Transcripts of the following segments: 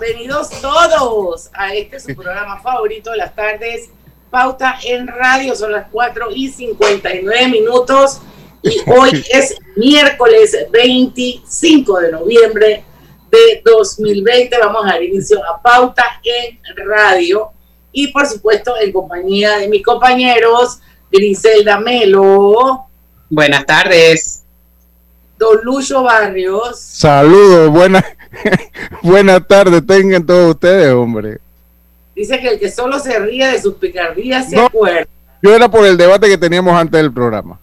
Bienvenidos todos a este su programa favorito de las tardes. Pauta en radio. Son las 4 y 59 minutos. Y hoy es miércoles 25 de noviembre de 2020. Vamos a dar inicio a Pauta en radio. Y por supuesto, en compañía de mis compañeros, Griselda Melo. Buenas tardes. Don Lucho Barrios. Saludos, buenas buena tardes tengan todos ustedes, hombre. Dice que el que solo se ríe de sus picardías se acuerda. Yo era por el debate que teníamos antes del programa.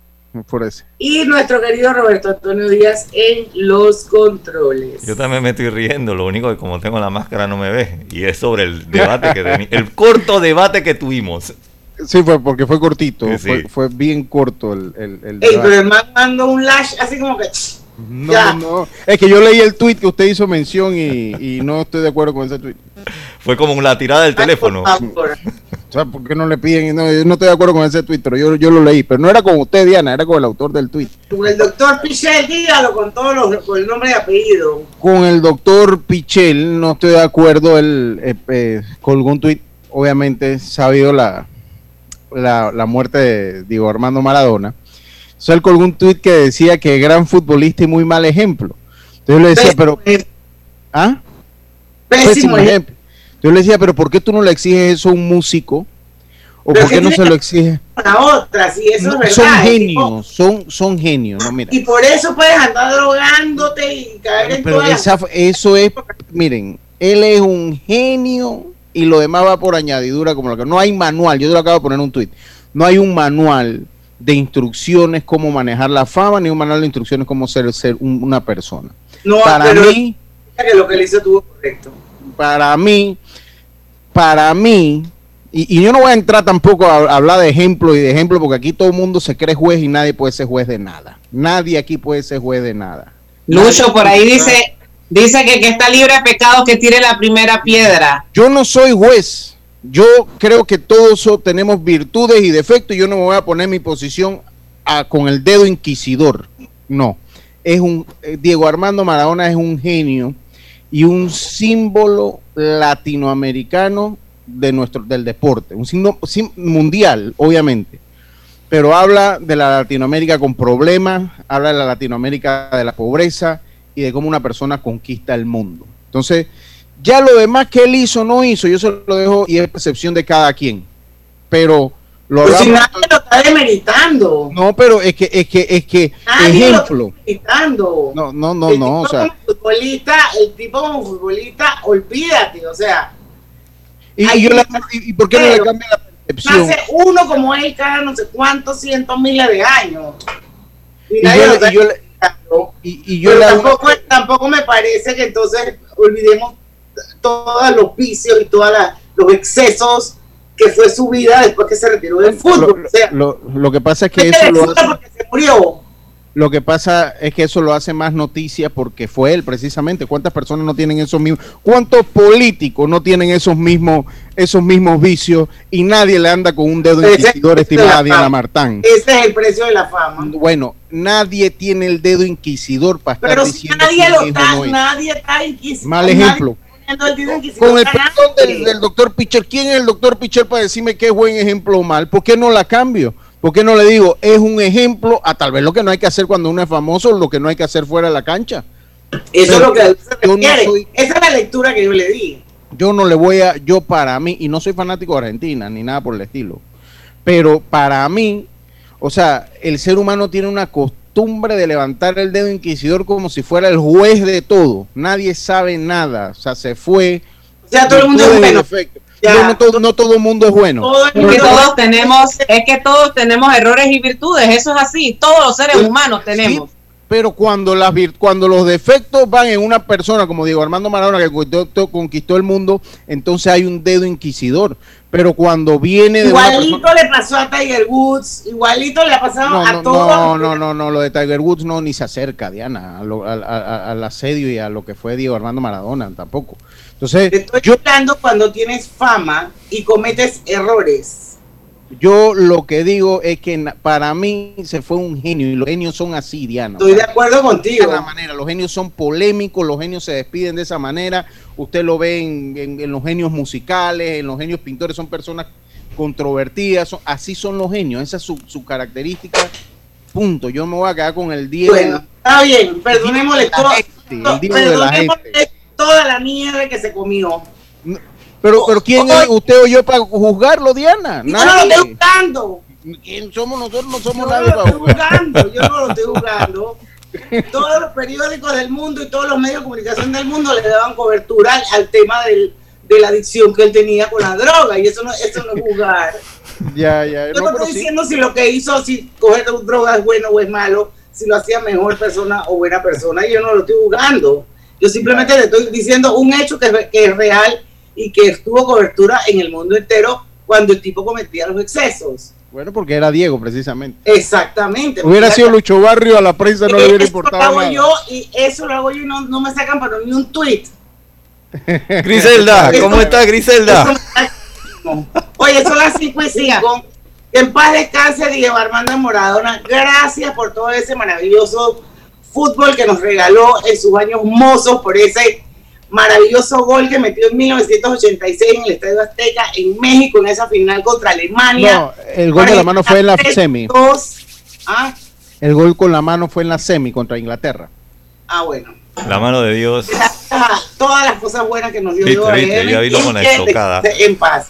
Por eso. Y nuestro querido Roberto Antonio Díaz en los controles. Yo también me estoy riendo, lo único que como tengo la máscara no me ve. Y es sobre el debate que el corto debate que tuvimos. Sí, fue porque fue cortito, Fue, bien corto el, el, el Ey, pero el man mandó un lash así como que... No, no, es que yo leí el tweet que usted hizo mención y, y no estoy de acuerdo con ese tweet. Fue como la tirada del teléfono. O sea, ¿por qué no le piden? No, yo no estoy de acuerdo con ese tweet, pero yo, yo lo leí. Pero no era con usted, Diana, era con el autor del tweet. Con el doctor Pichel, dígalo con todos los, con el nombre y apellido. Con el doctor Pichel no estoy de acuerdo. Él eh, eh, colgó un tweet, obviamente, sabido la, la, muerte de Diego Armando Maradona. Entonces él colgó un tuit que decía que gran futbolista y muy mal ejemplo. Entonces yo le decía, pero... ¿Ah? Pésimo, ejemplo. Yo le decía, pero ¿por qué tú no le exiges eso a un músico? ¿O por qué no se lo exiges? A otra, si eso es verdad. Son genios, son, son genios, no, mira. Y por eso puedes andar drogándote y caer en Pero eso es, miren, él es un genio y lo demás va por añadidura como lo que no hay manual, yo te lo acabo de poner un tweet, no hay un manual de instrucciones cómo manejar la fama ni un manual de instrucciones cómo ser, ser una persona. No, para mí que lo que él hizo tuvo correcto. Para mí, para mí, y, yo no voy a entrar tampoco a, hablar de ejemplo y de ejemplo, porque aquí todo el mundo se cree juez y nadie puede ser juez de nada. Nadie aquí puede ser juez de nada. Lucho, por ahí dice, Dice que que está libre de pecado que tire la primera piedra. Yo no soy juez. Yo creo que todos tenemos virtudes y defectos yo no me voy a poner mi posición con el dedo inquisidor. No. Es un eh, Diego Armando Maradona es un genio y un símbolo latinoamericano de nuestro del deporte, un signo mundial, obviamente. Pero habla de la Latinoamérica con problemas, habla de la Latinoamérica de la pobreza, y de cómo una persona conquista el mundo. Entonces, ya lo demás que él hizo no hizo, yo se lo dejo y es percepción de cada quien. Pero lo pues si nadie lo está demeritando. No, pero es que es que es que nadie ejemplo. Lo no, no, no, el no, o sea, futbolista, el tipo como futbolista, olvídate, o sea. Y, yo y, por qué no le cambia la percepción? Hace uno como él cada no sé cuántos cientos miles de años. Y, y yo, y, yo tampoco, tampoco me parece que entonces olvidemos todos los vicios y todos los excesos que fue su vida después que se retiró del fútbol. Lo, que pasa es que eso lo se murió. Lo que pasa es que eso lo hace más noticia porque fue él precisamente. ¿Cuántas personas no tienen esos mismos? ¿Cuántos políticos no tienen esos mismos esos mismos vicios y nadie le anda con un dedo inquisidor, estimada Diana Martán? Ese es el precio de la fama. Bueno, nadie tiene el dedo inquisidor para estar Pero diciendo si nadie lo está, nadie está inquisidor. Mal ejemplo. Con el perdón del, del doctor Pichel, ¿quién es el doctor Pichel para decirme qué es buen ejemplo o mal? ¿Por qué no la cambio? ¿Por qué no le digo? Es un ejemplo a tal vez lo que no hay que hacer cuando uno es famoso, lo que no hay que hacer fuera de la cancha. Eso es lo que Esa es la lectura que yo le di. Yo no le voy a, yo para mí, y no soy fanático de Argentina, ni nada por el estilo, pero para mí, o sea, el ser humano tiene una costumbre de levantar el dedo inquisidor como si fuera el juez de todo. Nadie sabe nada, o sea, se fue. O sea, todo el mundo es no, todo, no todo el mundo es bueno. todos tenemos, es que todos tenemos errores y virtudes, eso es así, todos los seres humanos tenemos. Pero cuando, las, cuando los defectos van en una persona como Diego Armando Maradona que conquistó, conquistó el mundo, entonces hay un dedo inquisidor. Pero cuando viene de Igualito le pasó a Tiger Woods, igualito le ha pasado a todos. No, no, no, no, lo de Tiger Woods no ni se acerca, Diana, al asedio y a lo que fue Diego Armando Maradona, tampoco. Entonces, estoy yo, hablando cuando tienes fama y cometes errores yo lo que digo es que para mí se fue un genio y los genios son así, Diana. Estoy de acuerdo contigo. De manera, los genios son polémicos, los genios se despiden de esa manera. Usted lo ve en, los genios musicales, en los genios pintores, son personas controvertidas, así son los genios, esa es su, característica. Punto. Yo me voy a quedar con el día. Bueno, está bien, perdonémosle, toda la mierda que se comió. Pero, pero ¿quién es usted o yo para juzgarlo, Diana? Yo no lo estoy juzgando. ¿Quién somos nosotros? No somos yo nadie no lo estoy juzgando. Yo no lo estoy juzgando. Todos los periódicos del mundo y todos los medios de comunicación del mundo le daban cobertura al tema del, de la adicción que él tenía con la droga. Y eso no, eso no es juzgar. Ya, ya. Yo no, estoy diciendo si lo que hizo, si coger droga es bueno o es malo, si lo hacía mejor persona o buena persona. Y yo no lo estoy juzgando. Yo simplemente le estoy diciendo un hecho que, que es real y que estuvo cobertura en el mundo entero cuando el tipo cometía los excesos. Bueno, porque era Diego, precisamente. Exactamente. Hubiera sido Lucho Barrio, a la prensa no le hubiera importado lo hago yo y eso lo hago yo y no, me sacan para ni un tweet. Griselda, ¿cómo está Griselda? Oye, son las 5 y 5. En paz descanse Diego Armando Moradona. Gracias por todo ese maravilloso fútbol que nos regaló en sus años mozos, por ese maravilloso gol que metió en 1986 en el Estadio Azteca en México en esa final contra Alemania. No, el gol de la mano fue en la semi. ¿Ah? El gol con la mano fue en la semi contra Inglaterra. Ah, bueno. La mano de Dios. Todas las cosas buenas que nos dio Dios. con la estocada. En paz.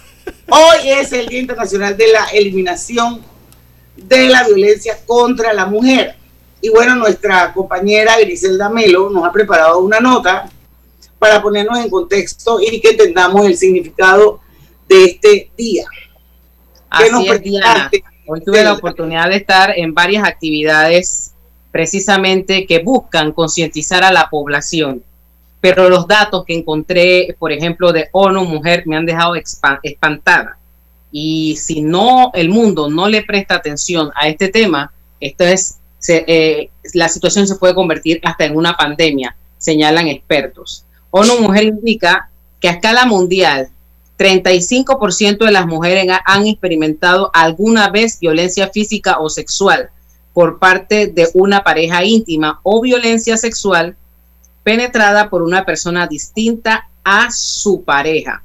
Hoy es el Día Internacional de la Eliminación de la Violencia contra la Mujer. Y bueno, nuestra compañera Griselda Melo nos ha preparado una nota para ponernos en contexto y que entendamos el significado de este día. Así es, Diana. Hoy tuve la oportunidad de estar en varias actividades precisamente que buscan concientizar a la población. Pero los datos que encontré, por ejemplo, de ONU Mujer, me han dejado espantada. Y si no, el mundo no le presta atención a este tema, esto es, eh, la situación se puede convertir hasta en una pandemia, señalan expertos. ONU Mujer indica que a escala mundial, 35% de las mujeres han experimentado alguna vez violencia física o sexual por parte de una pareja íntima o violencia sexual penetrada por una persona distinta a su pareja.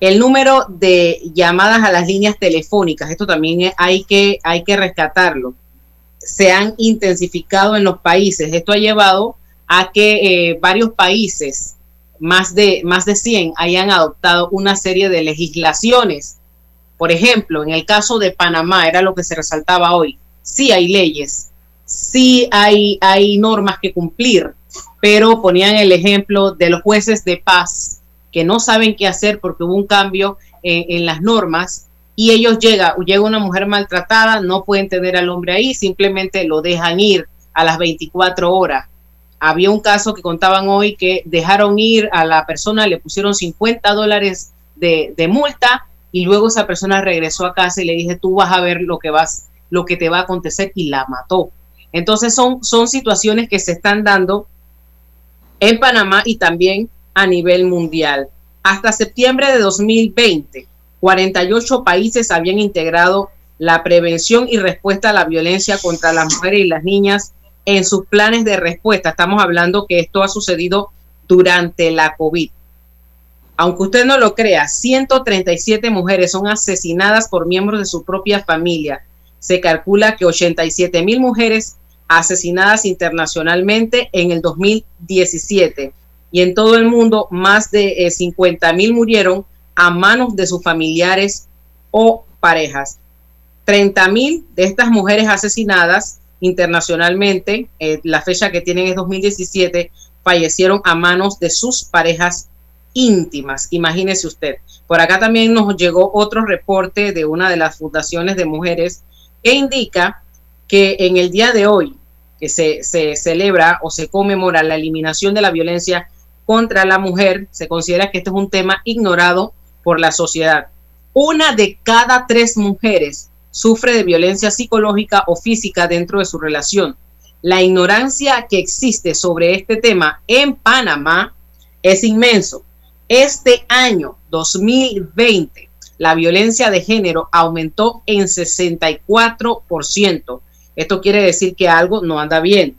El número de llamadas a las líneas telefónicas, esto también hay que, hay que rescatarlo, se han intensificado en los países. Esto ha llevado a que eh, varios países, más de, más de 100, hayan adoptado una serie de legislaciones. Por ejemplo, en el caso de Panamá, era lo que se resaltaba hoy, sí hay leyes, sí hay, hay normas que cumplir, pero ponían el ejemplo de los jueces de paz que no saben qué hacer porque hubo un cambio en, en las normas y ellos llega, llega una mujer maltratada, no pueden tener al hombre ahí, simplemente lo dejan ir a las 24 horas había un caso que contaban hoy que dejaron ir a la persona, le pusieron 50 dólares de, multa y luego esa persona regresó a casa y le dije, tú vas a ver lo que vas, lo que te va a acontecer y la mató. Entonces son, son situaciones que se están dando en Panamá y también a nivel mundial. Hasta septiembre de 2020, 48 países habían integrado la prevención y respuesta a la violencia contra las mujeres y las niñas en sus planes de respuesta. Estamos hablando que esto ha sucedido durante la COVID. Aunque usted no lo crea, 137 mujeres son asesinadas por miembros de su propia familia. Se calcula que 87 mil mujeres asesinadas internacionalmente en el 2017 y en todo el mundo más de 50 eh, mil murieron a manos de sus familiares o parejas. 30 mil de estas mujeres asesinadas internacionalmente, eh, la fecha que tienen es 2017, fallecieron a manos de sus parejas íntimas. Imagínese usted. Por acá también nos llegó otro reporte de una de las fundaciones de mujeres que indica que en el día de hoy que se, se celebra o se conmemora la eliminación de la violencia contra la mujer, se considera que este es un tema ignorado por la sociedad. Una de cada tres mujeres sufre de violencia psicológica o física dentro de su relación. La ignorancia que existe sobre este tema en Panamá es inmenso. Este año 2020, la violencia de género aumentó en 64%. Esto quiere decir que algo no anda bien.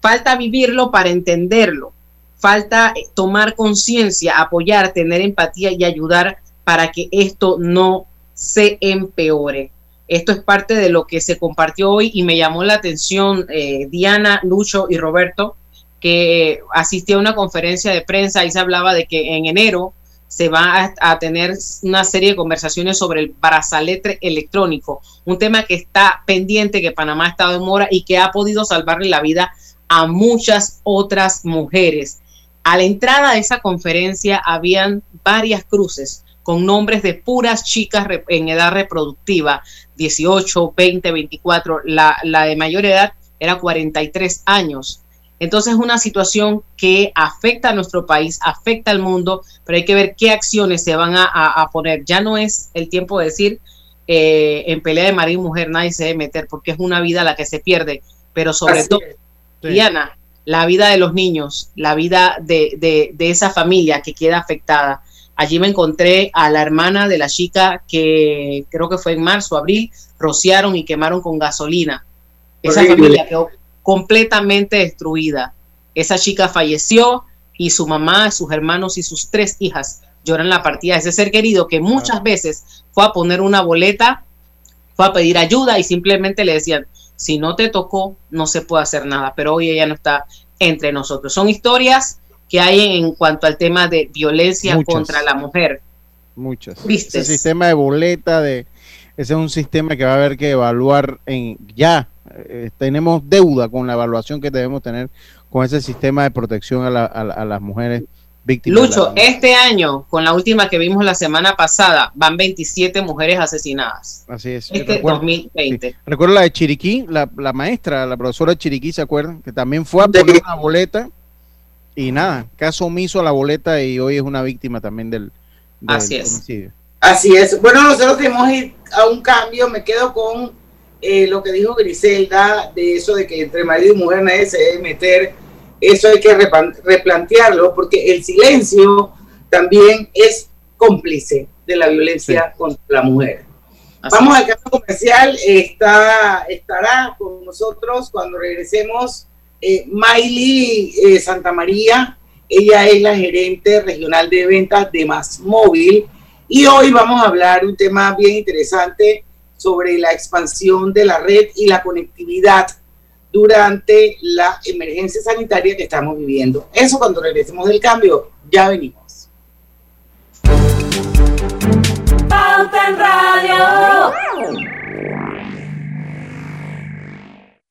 Falta vivirlo para entenderlo. Falta eh, tomar conciencia, apoyar, tener empatía y ayudar para que esto no se empeore. Esto es parte de lo que se compartió hoy y me llamó la atención eh, Diana, Lucho y Roberto, que asistió a una conferencia de prensa y se hablaba de que en enero se va a, tener una serie de conversaciones sobre el brazalete electrónico, un tema que está pendiente, que Panamá ha estado en mora y que ha podido salvarle la vida a muchas otras mujeres. A la entrada de esa conferencia habían varias cruces con nombres de puras chicas en edad reproductiva, 18, 20, 24, la, la de mayor edad era 43 años. Entonces es una situación que afecta a nuestro país, afecta al mundo, pero hay que ver qué acciones se van a, poner. Ya no es el tiempo de decir eh, en pelea de marido y mujer nadie se debe meter, porque es una vida la que se pierde, pero sobre todo, Diana, la vida de los niños, la vida de, de esa familia que queda afectada. Allí me encontré a la hermana de la chica que creo que fue en marzo, abril, rociaron y quemaron con gasolina. Esa familia quedó completamente destruida. Esa chica falleció y su mamá, sus hermanos y sus tres hijas lloran la partida de ese ser querido que muchas veces fue a poner una boleta, fue a pedir ayuda y simplemente le decían, si no te tocó, no se puede hacer nada, pero hoy ella no está entre nosotros. Son historias que hay en cuanto al tema de violencia contra la mujer. Muchas. ¿Viste? Ese sistema de boleta, de, ese es un sistema que va a haber que evaluar en ya eh, tenemos deuda con la evaluación que debemos tener con ese sistema de protección a, las mujeres víctimas. Lucho, este año, con la última que vimos la semana pasada, van 27 mujeres asesinadas. Así es. Este recuerdo, 2020. Recuerdo la de Chiriquí, la, maestra, la profesora Chiriquí, ¿se acuerdan? Que también fue a poner una boleta y nada, caso omiso a la boleta y hoy es una víctima también del, Así es. Así es. Bueno, nosotros tenemos a un cambio, me quedo con eh, lo que dijo Griselda, de eso de que entre marido y mujer nadie se debe meter, eso hay que replantearlo, porque el silencio también es cómplice de la violencia contra la mujer. Vamos al caso comercial, está, estará con nosotros cuando regresemos eh, Miley eh, Santa María, ella es la gerente regional de ventas de Más Móvil y hoy vamos a hablar un tema bien interesante sobre la expansión de la red y la conectividad durante la emergencia sanitaria que estamos viviendo. Eso cuando regresemos del cambio, ya venimos. Pauta en Radio.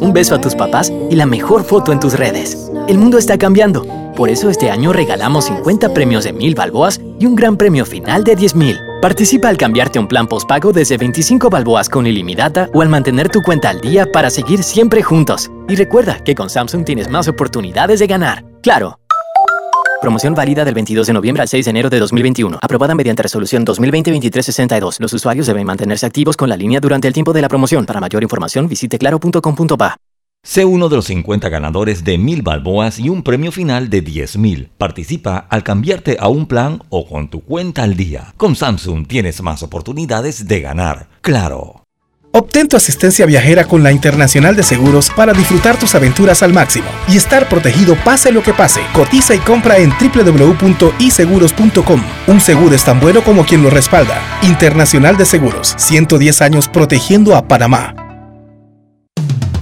un beso a tus papás y la mejor foto en tus redes. El mundo está cambiando. Por eso este año regalamos 50 premios de mil balboas y un gran premio final de 10 mil. Participa al cambiarte un plan postpago desde 25 balboas con ilimitada o al mantener tu cuenta al día para seguir siempre juntos. Y recuerda que con Samsung tienes más oportunidades de ganar. ¡Claro! Promoción válida del 22 de noviembre al 6 de enero de 2021. Aprobada mediante resolución 2020-2362. Los usuarios deben mantenerse activos con la línea durante el tiempo de la promoción. Para mayor información visite claro.com.pa. Sé uno de los 50 ganadores de mil balboas y un premio final de 10 mil. Participa al cambiarte a un plan o con tu cuenta al día. Con Samsung tienes más oportunidades de ganar. Claro. Obtén tu asistencia viajera con la Internacional de Seguros para disfrutar tus aventuras al máximo y estar protegido pase lo que pase. Cotiza y compra en www.iseguros.com. Un seguro es tan bueno como quien lo respalda. Internacional de Seguros, 110 años protegiendo a Panamá.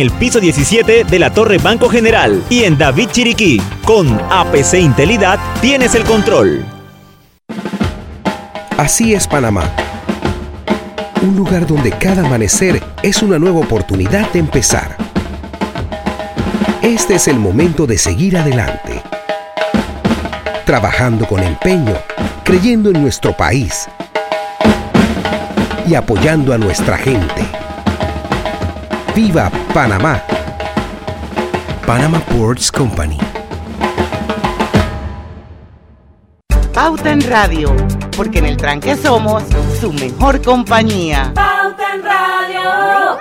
el piso 17 de la Torre Banco General y en David Chiriquí. Con APC Intelidad tienes el control. Así es Panamá. Un lugar donde cada amanecer es una nueva oportunidad de empezar. Este es el momento de seguir adelante. Trabajando con empeño, creyendo en nuestro país y apoyando a nuestra gente. ¡Viva Panamá! Panama Ports Company. Pauta en Radio, porque en el tranque somos su mejor compañía. Pauta en Radio.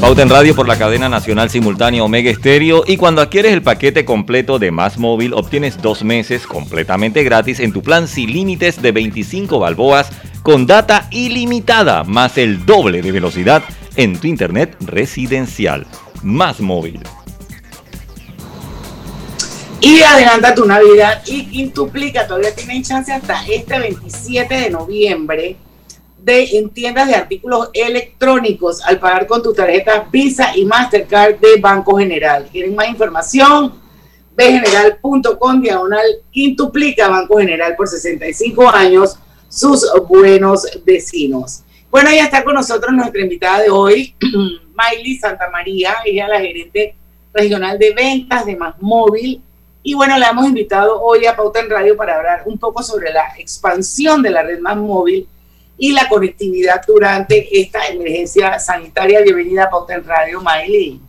Pauta en Radio por la cadena nacional simultánea Omega Estéreo y cuando adquieres el paquete completo de Más Móvil obtienes dos meses completamente gratis en tu plan sin límites de 25 balboas con data ilimitada más el doble de velocidad en tu internet residencial. Más Móvil. Y adelanta tu Navidad y quintuplica, todavía tienen chance hasta este 27 de noviembre de en tiendas de artículos electrónicos al pagar con tu tarjeta Visa y Mastercard de Banco General. ¿Quieren más información? bgeneral.com diagonal quintuplica Banco General por 65 años sus buenos vecinos. Bueno, ya está con nosotros nuestra invitada de hoy, Miley Santa María, ella es la gerente regional de ventas de Más Móvil. Y bueno, la hemos invitado hoy a Pauta en Radio para hablar un poco sobre la expansión de la red Más Móvil y la conectividad durante esta emergencia sanitaria. Bienvenida a Pauta en Radio, Miley.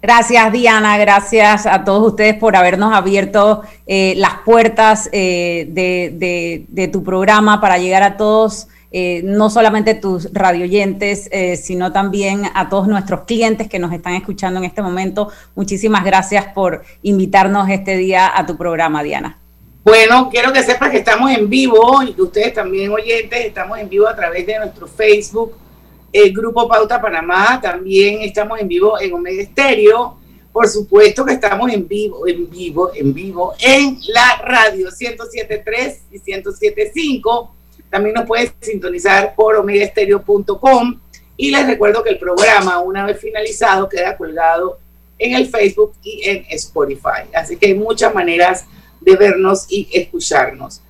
Gracias Diana, gracias a todos ustedes por habernos abierto eh, las puertas eh, de, tu programa para llegar a todos, eh, no solamente tus radioyentes, sino también a todos nuestros clientes que nos están escuchando en este momento. Muchísimas gracias por invitarnos este día a tu programa, Diana. Bueno, quiero que sepas que estamos en vivo y que ustedes también oyentes, estamos en vivo a través de nuestro Facebook el Grupo Pauta Panamá, también estamos en vivo en Omega Estéreo. Por supuesto que estamos en vivo, en vivo, en vivo en la radio 107.3 y 107.5. También nos puedes sintonizar por omegaestereo.com. Y les recuerdo que el programa, una vez finalizado, queda colgado en el Facebook y en Spotify. Así que hay muchas maneras de vernos y escucharnos.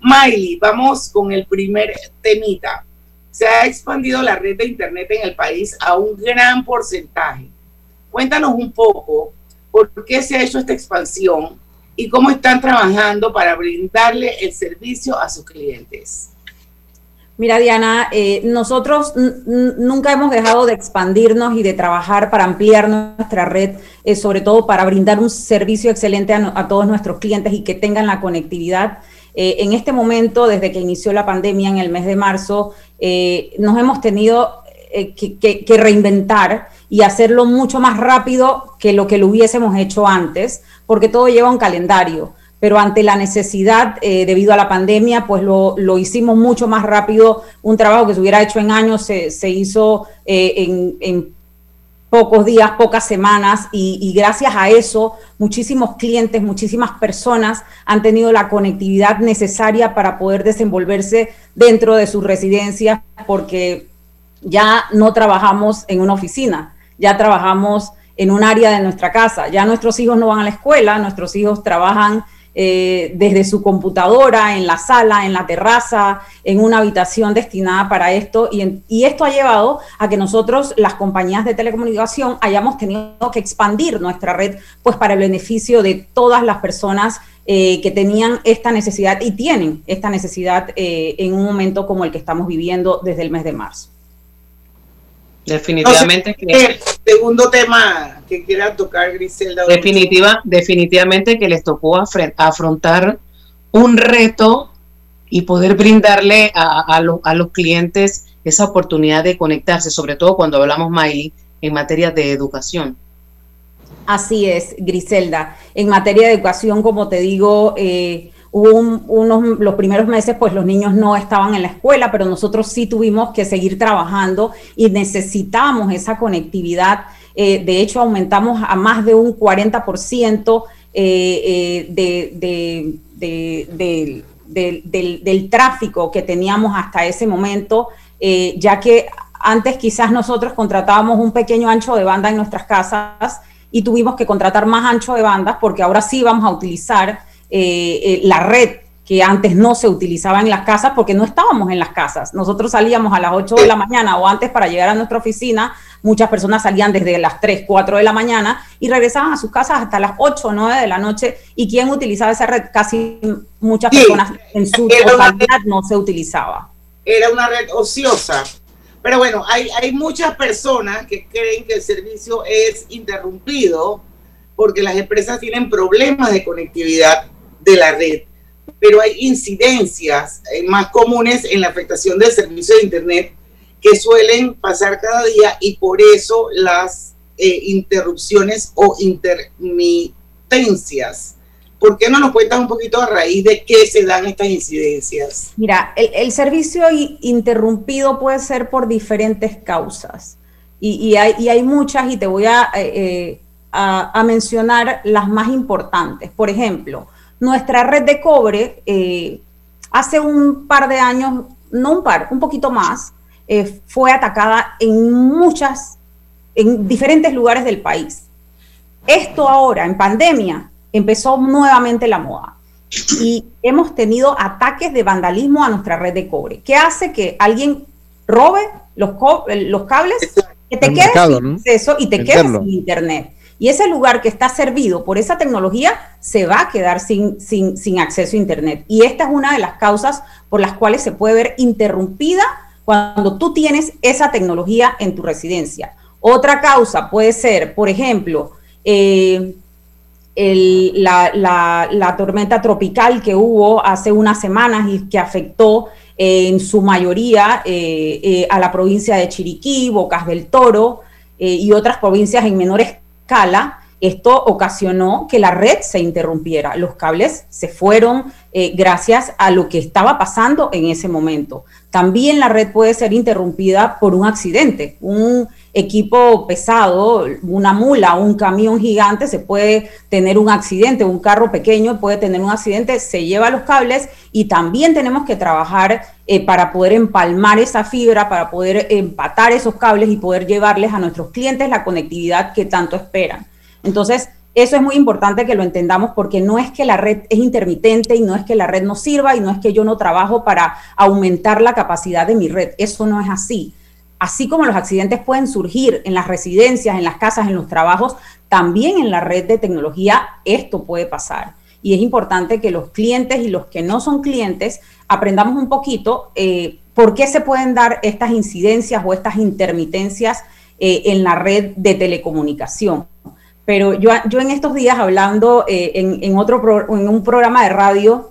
Miley, vamos con el primer temita se ha expandido la red de Internet en el país a un gran porcentaje. Cuéntanos un poco por qué se ha hecho esta expansión y cómo están trabajando para brindarle el servicio a sus clientes. Mira, Diana, eh, nosotros nunca hemos dejado de expandirnos y de trabajar para ampliar nuestra red, eh, sobre todo para brindar un servicio excelente a, a todos nuestros clientes y que tengan la conectividad eh, en este momento, desde que inició la pandemia en el mes de marzo, eh, nos hemos tenido eh, que, reinventar y hacerlo mucho más rápido que lo que lo hubiésemos hecho antes, porque todo lleva un calendario. Pero ante la necesidad, debido a la pandemia, pues lo, hicimos mucho más rápido. Un trabajo que se hubiera hecho en años se, hizo en, en pocos días, pocas semanas y, gracias a eso muchísimos clientes, muchísimas personas han tenido la conectividad necesaria para poder desenvolverse dentro de sus residencias porque ya no trabajamos en una oficina, ya trabajamos en un área de nuestra casa, ya nuestros hijos no van a la escuela, nuestros hijos trabajan eh, desde su computadora, en la sala, en la terraza, en una habitación destinada para esto. Y, y, esto ha llevado a que nosotros, las compañías de telecomunicación, hayamos tenido que expandir nuestra red, pues para el beneficio de todas las personas eh, que tenían esta necesidad y tienen esta necesidad eh, en un momento como el que estamos viviendo desde el mes de marzo. Definitivamente que el segundo tema que quiera tocar Griselda. Definitiva, definitivamente que les tocó afrontar un reto y poder brindarle a, a, los clientes esa oportunidad de conectarse, sobre todo cuando hablamos, Miley, en materia de educación. Así es, Griselda. En materia de educación, como te digo, eh, hubo unos, los primeros meses, pues los niños no estaban en la escuela, pero nosotros sí tuvimos que seguir trabajando y necesitamos esa conectividad. Eh, de hecho, aumentamos a más de un 40% eh, del, tráfico que teníamos hasta ese momento, ya que antes quizás nosotros contratábamos un pequeño ancho de banda en nuestras casas y tuvimos que contratar más ancho de bandas porque ahora sí vamos a utilizar eh, eh, la red que antes no se utilizaba en las casas porque no estábamos en las casas. Nosotros salíamos a las 8 de la mañana o antes para llegar a nuestra oficina. Muchas personas salían desde las 3, 4 de la mañana y regresaban a sus casas hasta las 8 o 9 de la noche. ¿Y quién utilizaba esa red? Casi muchas personas en su totalidad no se utilizaba. Era una red ociosa. Pero bueno, hay, hay muchas personas que creen que el servicio es interrumpido porque las empresas tienen problemas de conectividad de la red, pero hay incidencias eh, más comunes en la afectación del servicio de Internet que suelen pasar cada día y por eso las eh, interrupciones o intermitencias ¿Por qué no nos cuentas un poquito a raíz de qué se dan estas incidencias? Mira, el, servicio interrumpido puede ser por diferentes causas y, hay, muchas y te voy eh, a, mencionar las más importantes. Por ejemplo, nuestra red de cobre eh, hace un par de años, no un par, un poquito más, eh, fue atacada en muchas, en diferentes lugares del país. Esto ahora, en pandemia, empezó nuevamente la moda y hemos tenido ataques de vandalismo a nuestra red de cobre, que hace que alguien robe los, los cables, que te quedes sin acceso y te quedes sin internet. Y ese lugar que está servido por esa tecnología se va a quedar sin, sin, acceso a internet. Y esta es una de las causas por las cuales se puede ver interrumpida cuando tú tienes esa tecnología en tu residencia. Otra causa puede ser, por ejemplo, eh, la, tormenta tropical que hubo hace unas semanas y que afectó eh, en su mayoría eh, a la provincia de Chiriquí, Bocas del Toro y otras provincias en menor escala, esto ocasionó que la red se interrumpiera. Los cables se fueron gracias a lo que estaba pasando en ese momento. También la red puede ser interrumpida por un accidente, un equipo pesado, una mula, un camión gigante, se puede tener un accidente, un carro pequeño puede tener un accidente, se lleva los cables y también tenemos que trabajar eh, para poder empalmar esa fibra, para poder empatar esos cables y poder llevarles a nuestros clientes la conectividad que tanto esperan. Entonces, eso es muy importante que lo entendamos porque no es que la red es intermitente y no es que la red no sirva y no es que yo no trabajo para aumentar la capacidad de mi red. Eso no es así así como los accidentes pueden surgir en las residencias, en las casas, en los trabajos, también en la red de tecnología esto puede pasar. Y es importante que los clientes y los que no son clientes aprendamos un poquito eh, por qué se pueden dar estas incidencias o estas intermitencias eh, en la red de telecomunicación. Pero yo, yo en estos días hablando eh, en, otro en un programa de radio,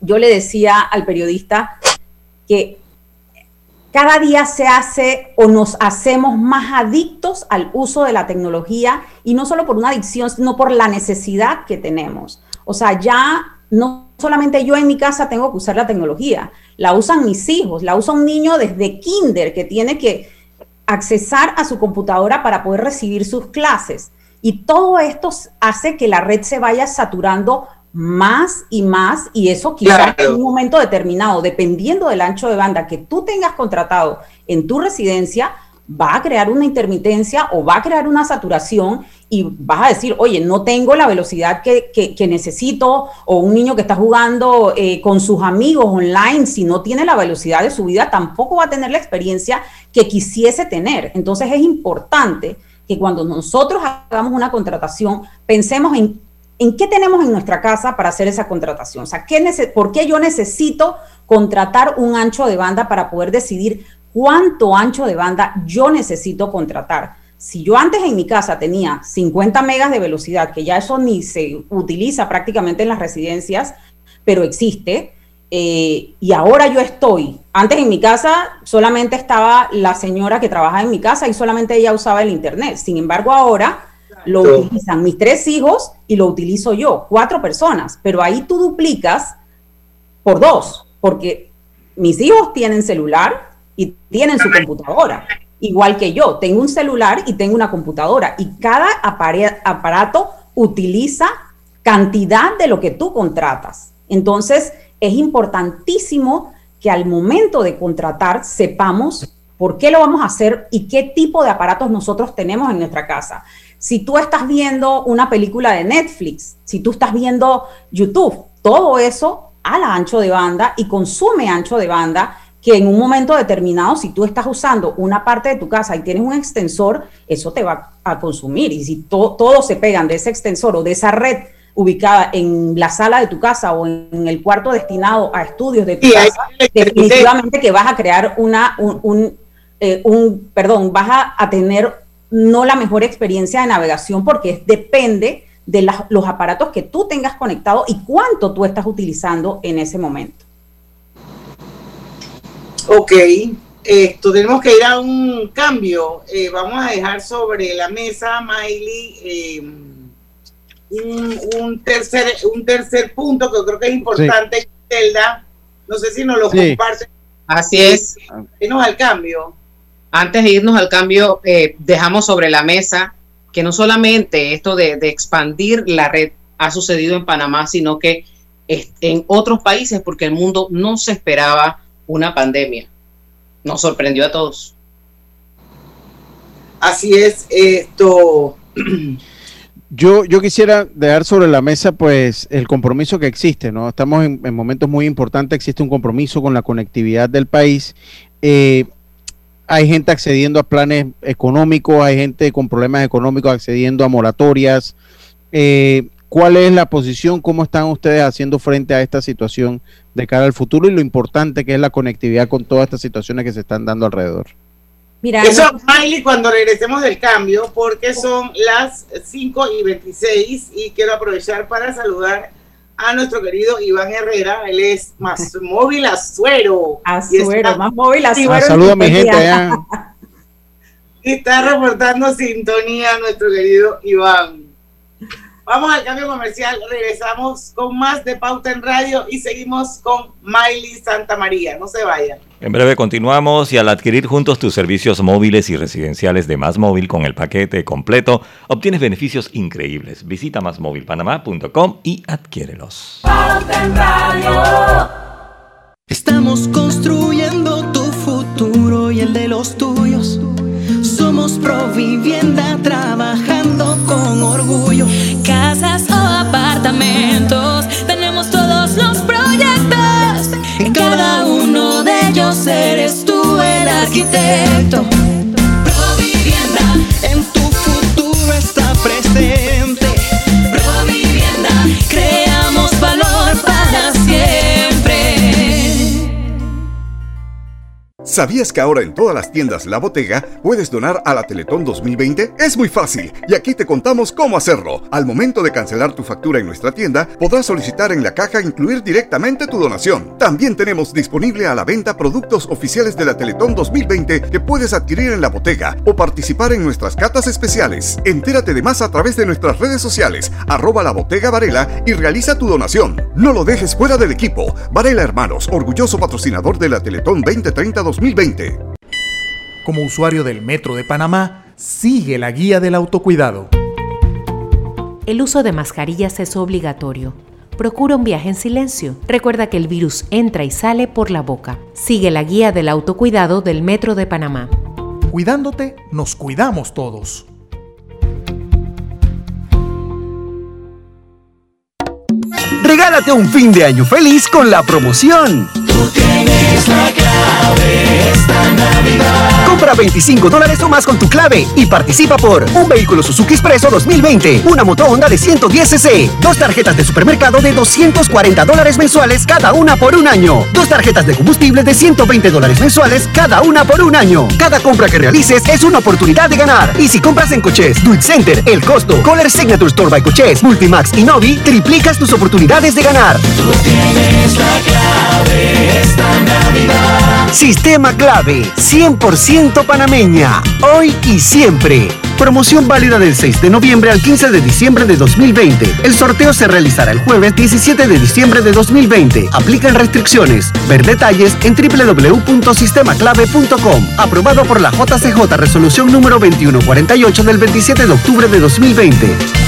yo le decía al periodista que cada día se hace o nos hacemos más adictos al uso de la tecnología y no solo por una adicción, sino por la necesidad que tenemos. O sea, ya no solamente yo en mi casa tengo que usar la tecnología, la usan mis hijos, la usa un niño desde kinder que tiene que accesar a su computadora para poder recibir sus clases. Y todo esto hace que la red se vaya saturando más y más y eso quizás en un momento determinado, dependiendo del ancho de banda que tú tengas contratado en tu residencia, va a crear una intermitencia o va a crear una saturación y vas a decir, oye, no tengo la velocidad que, necesito o un niño que está jugando eh, con sus amigos online, si no tiene la velocidad de su vida, tampoco va a tener la experiencia que quisiese tener. Entonces es importante que cuando nosotros hagamos una contratación, pensemos en ¿En qué tenemos en nuestra casa para hacer esa contratación? O sea, ¿por qué yo necesito contratar un ancho de banda para poder decidir cuánto ancho de banda yo necesito contratar? Si yo antes en mi casa tenía 50 megas de velocidad, que ya eso ni se utiliza prácticamente en las residencias, pero existe, eh, y ahora yo estoy. Antes en mi casa solamente estaba la señora que trabajaba en mi casa y solamente ella usaba el Internet. Sin embargo, ahora lo utilizan mis tres hijos y lo utilizo yo, cuatro personas. Pero ahí tú duplicas por dos, porque mis hijos tienen celular y tienen su computadora. Igual que yo, tengo un celular y tengo una computadora y cada aparato utiliza cantidad de lo que tú contratas. Entonces, es importantísimo que al momento de contratar sepamos por qué lo vamos a hacer y qué tipo de aparatos nosotros tenemos en nuestra casa. Si tú estás viendo una película de Netflix, si tú estás viendo YouTube, todo eso a la ancho de banda y consume ancho de banda que en un momento determinado, si tú estás usando una parte de tu casa y tienes un extensor, eso te va a consumir. Y si todos se pegan de ese extensor o de esa red ubicada en la sala de tu casa o en el cuarto destinado a estudios de tu casa, definitivamente que vas a crear una, un, eh, perdón, vas a, tener no la mejor experiencia de navegación porque depende de los aparatos que tú tengas conectado y cuánto tú estás utilizando en ese momento. Ok, esto tenemos que ir a un cambio. Eh, vamos a dejar sobre la mesa, Miley. Eh, un, tercer, un tercer punto que creo que es importante, Zelda. No sé si nos lo comparte. Así es. Irnos al cambio. Antes de irnos al cambio, eh, dejamos sobre la mesa que no solamente esto de, de, expandir la red ha sucedido en Panamá, sino que en otros países, porque el mundo no se esperaba una pandemia. Nos sorprendió a todos. Así es, esto Yo, yo quisiera dejar sobre la mesa pues el compromiso que existe, ¿no? Estamos en, momentos muy importantes, existe un compromiso con la conectividad del país. Eh, hay gente accediendo a planes económicos, hay gente con problemas económicos accediendo a moratorias. Eh, ¿Cuál es la posición? ¿Cómo están ustedes haciendo frente a esta situación de cara al futuro y lo importante que es la conectividad con todas estas situaciones que se están dando alrededor? Mira, Eso, Miley, cuando regresemos del cambio, porque son las 5 y 26 y quiero aprovechar para saludar a nuestro querido Iván Herrera. Él es más móvil Azuero. Azuero, más móvil Azuero. Ah, saludos a mi gente allá. y está reportando sintonía a nuestro querido Iván. Vamos al cambio comercial, regresamos con más de Pauta en Radio y seguimos con Miley Santa María. No se vayan. En breve continuamos y al adquirir juntos tus servicios móviles y residenciales de Más Móvil con el paquete completo, obtienes beneficios increíbles. Visita másmóvilpanamá.com y adquiérelos. Pauta en Radio. Estamos construyendo tu futuro y el de los tuyos. Somos Provivienda trabajando con orgullo casas o apartamentos. Tenemos todos los proyectos. En cada uno de ellos eres tú el arquitecto. ¿Sabías que ahora en todas las tiendas La Botega puedes donar a la Teletón 2020? Es muy fácil y aquí te contamos cómo hacerlo. Al momento de cancelar tu factura en nuestra tienda, podrás solicitar en la caja incluir directamente tu donación. También tenemos disponible a la venta productos oficiales de la Teletón 2020 que puedes adquirir en La Botega o participar en nuestras catas especiales. Entérate de más a través de nuestras redes sociales, arroba la Botega Varela y realiza tu donación. No lo dejes fuera del equipo. Varela Hermanos, orgulloso patrocinador de la Teletón 2030 2020 2020. Como usuario del Metro de Panamá, sigue la guía del autocuidado. El uso de mascarillas es obligatorio. Procura un viaje en silencio. Recuerda que el virus entra y sale por la boca. Sigue la guía del autocuidado del Metro de Panamá. Cuidándote, nos cuidamos todos. Regálate un fin de año feliz con la promoción. tienes la Compra 25 dólares o más con tu clave y participa por un vehículo Suzuki Expreso 2020, una moto Honda de 110 cc, dos tarjetas de supermercado de 240 dólares mensuales cada una por un año, dos tarjetas de combustible de 120 dólares mensuales cada una por un año. Cada compra que realices es una oportunidad de ganar. Y si compras en Coches, Duit Center, El Costo, Color Signature Store by Coches, Multimax y Novi, triplicas tus oportunidades de ganar. Tú tienes la clave Navidad. Sistema clave, 100% panameña, hoy y siempre. Promoción válida del 6 de noviembre al 15 de diciembre de 2020. El sorteo se realizará el jueves 17 de diciembre de 2020. Aplican restricciones. Ver detalles en www.sistemaclave.com. Aprobado por la JCJ Resolución número 2148 del 27 de octubre de 2020.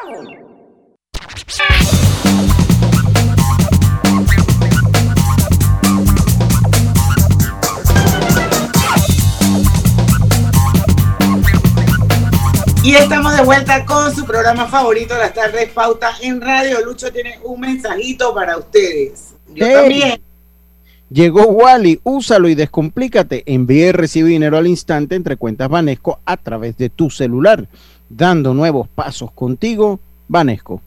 Y estamos de vuelta con su programa favorito, las tardes Pauta en Radio. Lucho tiene un mensajito para ustedes. Yo Hey. también. Llegó Wally, úsalo y descomplícate. Envía y recibe dinero al instante entre cuentas Banesco a través de tu celular, dando nuevos pasos contigo, Banesco.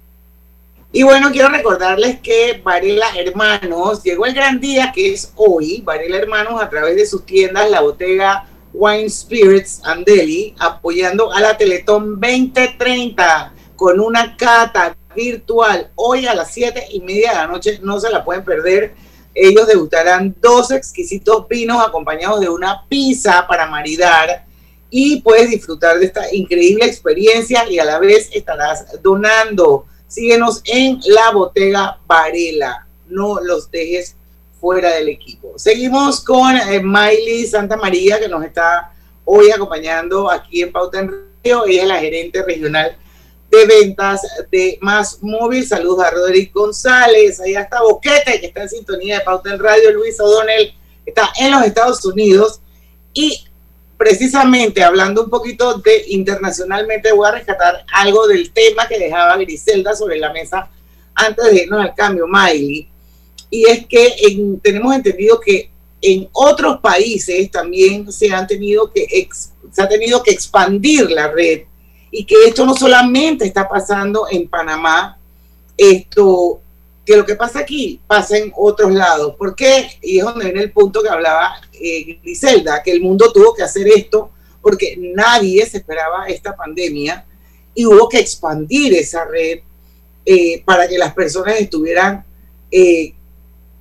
Y bueno, quiero recordarles que Varela Hermanos, llegó el gran día que es hoy. Varela Hermanos a través de sus tiendas, la botega Wine Spirits and Deli, apoyando a la Teletón 2030 con una cata virtual hoy a las 7 y media de la noche. No se la pueden perder. Ellos degustarán dos exquisitos vinos acompañados de una pizza para maridar y puedes disfrutar de esta increíble experiencia y a la vez estarás donando. Síguenos en la botega Varela. No los dejes fuera del equipo. Seguimos con eh, Miley Santa María, que nos está hoy acompañando aquí en Pauta en Radio. Ella es la gerente regional de ventas de Más Móvil. Saludos a Roderick González. Allá está Boquete, que está en sintonía de Pauta en Radio. Luis O'Donnell está en los Estados Unidos. Y precisamente hablando un poquito de internacionalmente, voy a rescatar algo del tema que dejaba Griselda sobre la mesa antes de irnos al cambio, Miley y es que en- tenemos entendido que en otros países también se han tenido que se ha tenido que expandir la red y que esto no solamente está pasando en Panamá, esto que lo que pasa aquí pasa en otros lados. ¿Por qué? Y es donde viene el punto que hablaba eh, Griselda, que el mundo tuvo que hacer esto porque nadie se esperaba esta pandemia y hubo que expandir esa red eh, para que las personas estuvieran eh,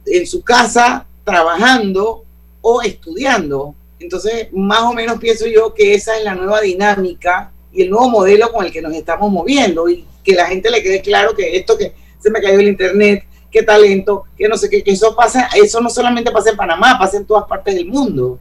en su casa trabajando o estudiando. Entonces, más o menos pienso yo que esa es la nueva dinámica y el nuevo modelo con el que nos estamos moviendo y que la gente le quede claro que esto que se me cayó el internet, qué talento, que no sé qué, que eso pasa, eso no solamente pasa en Panamá, pasa en todas partes del mundo.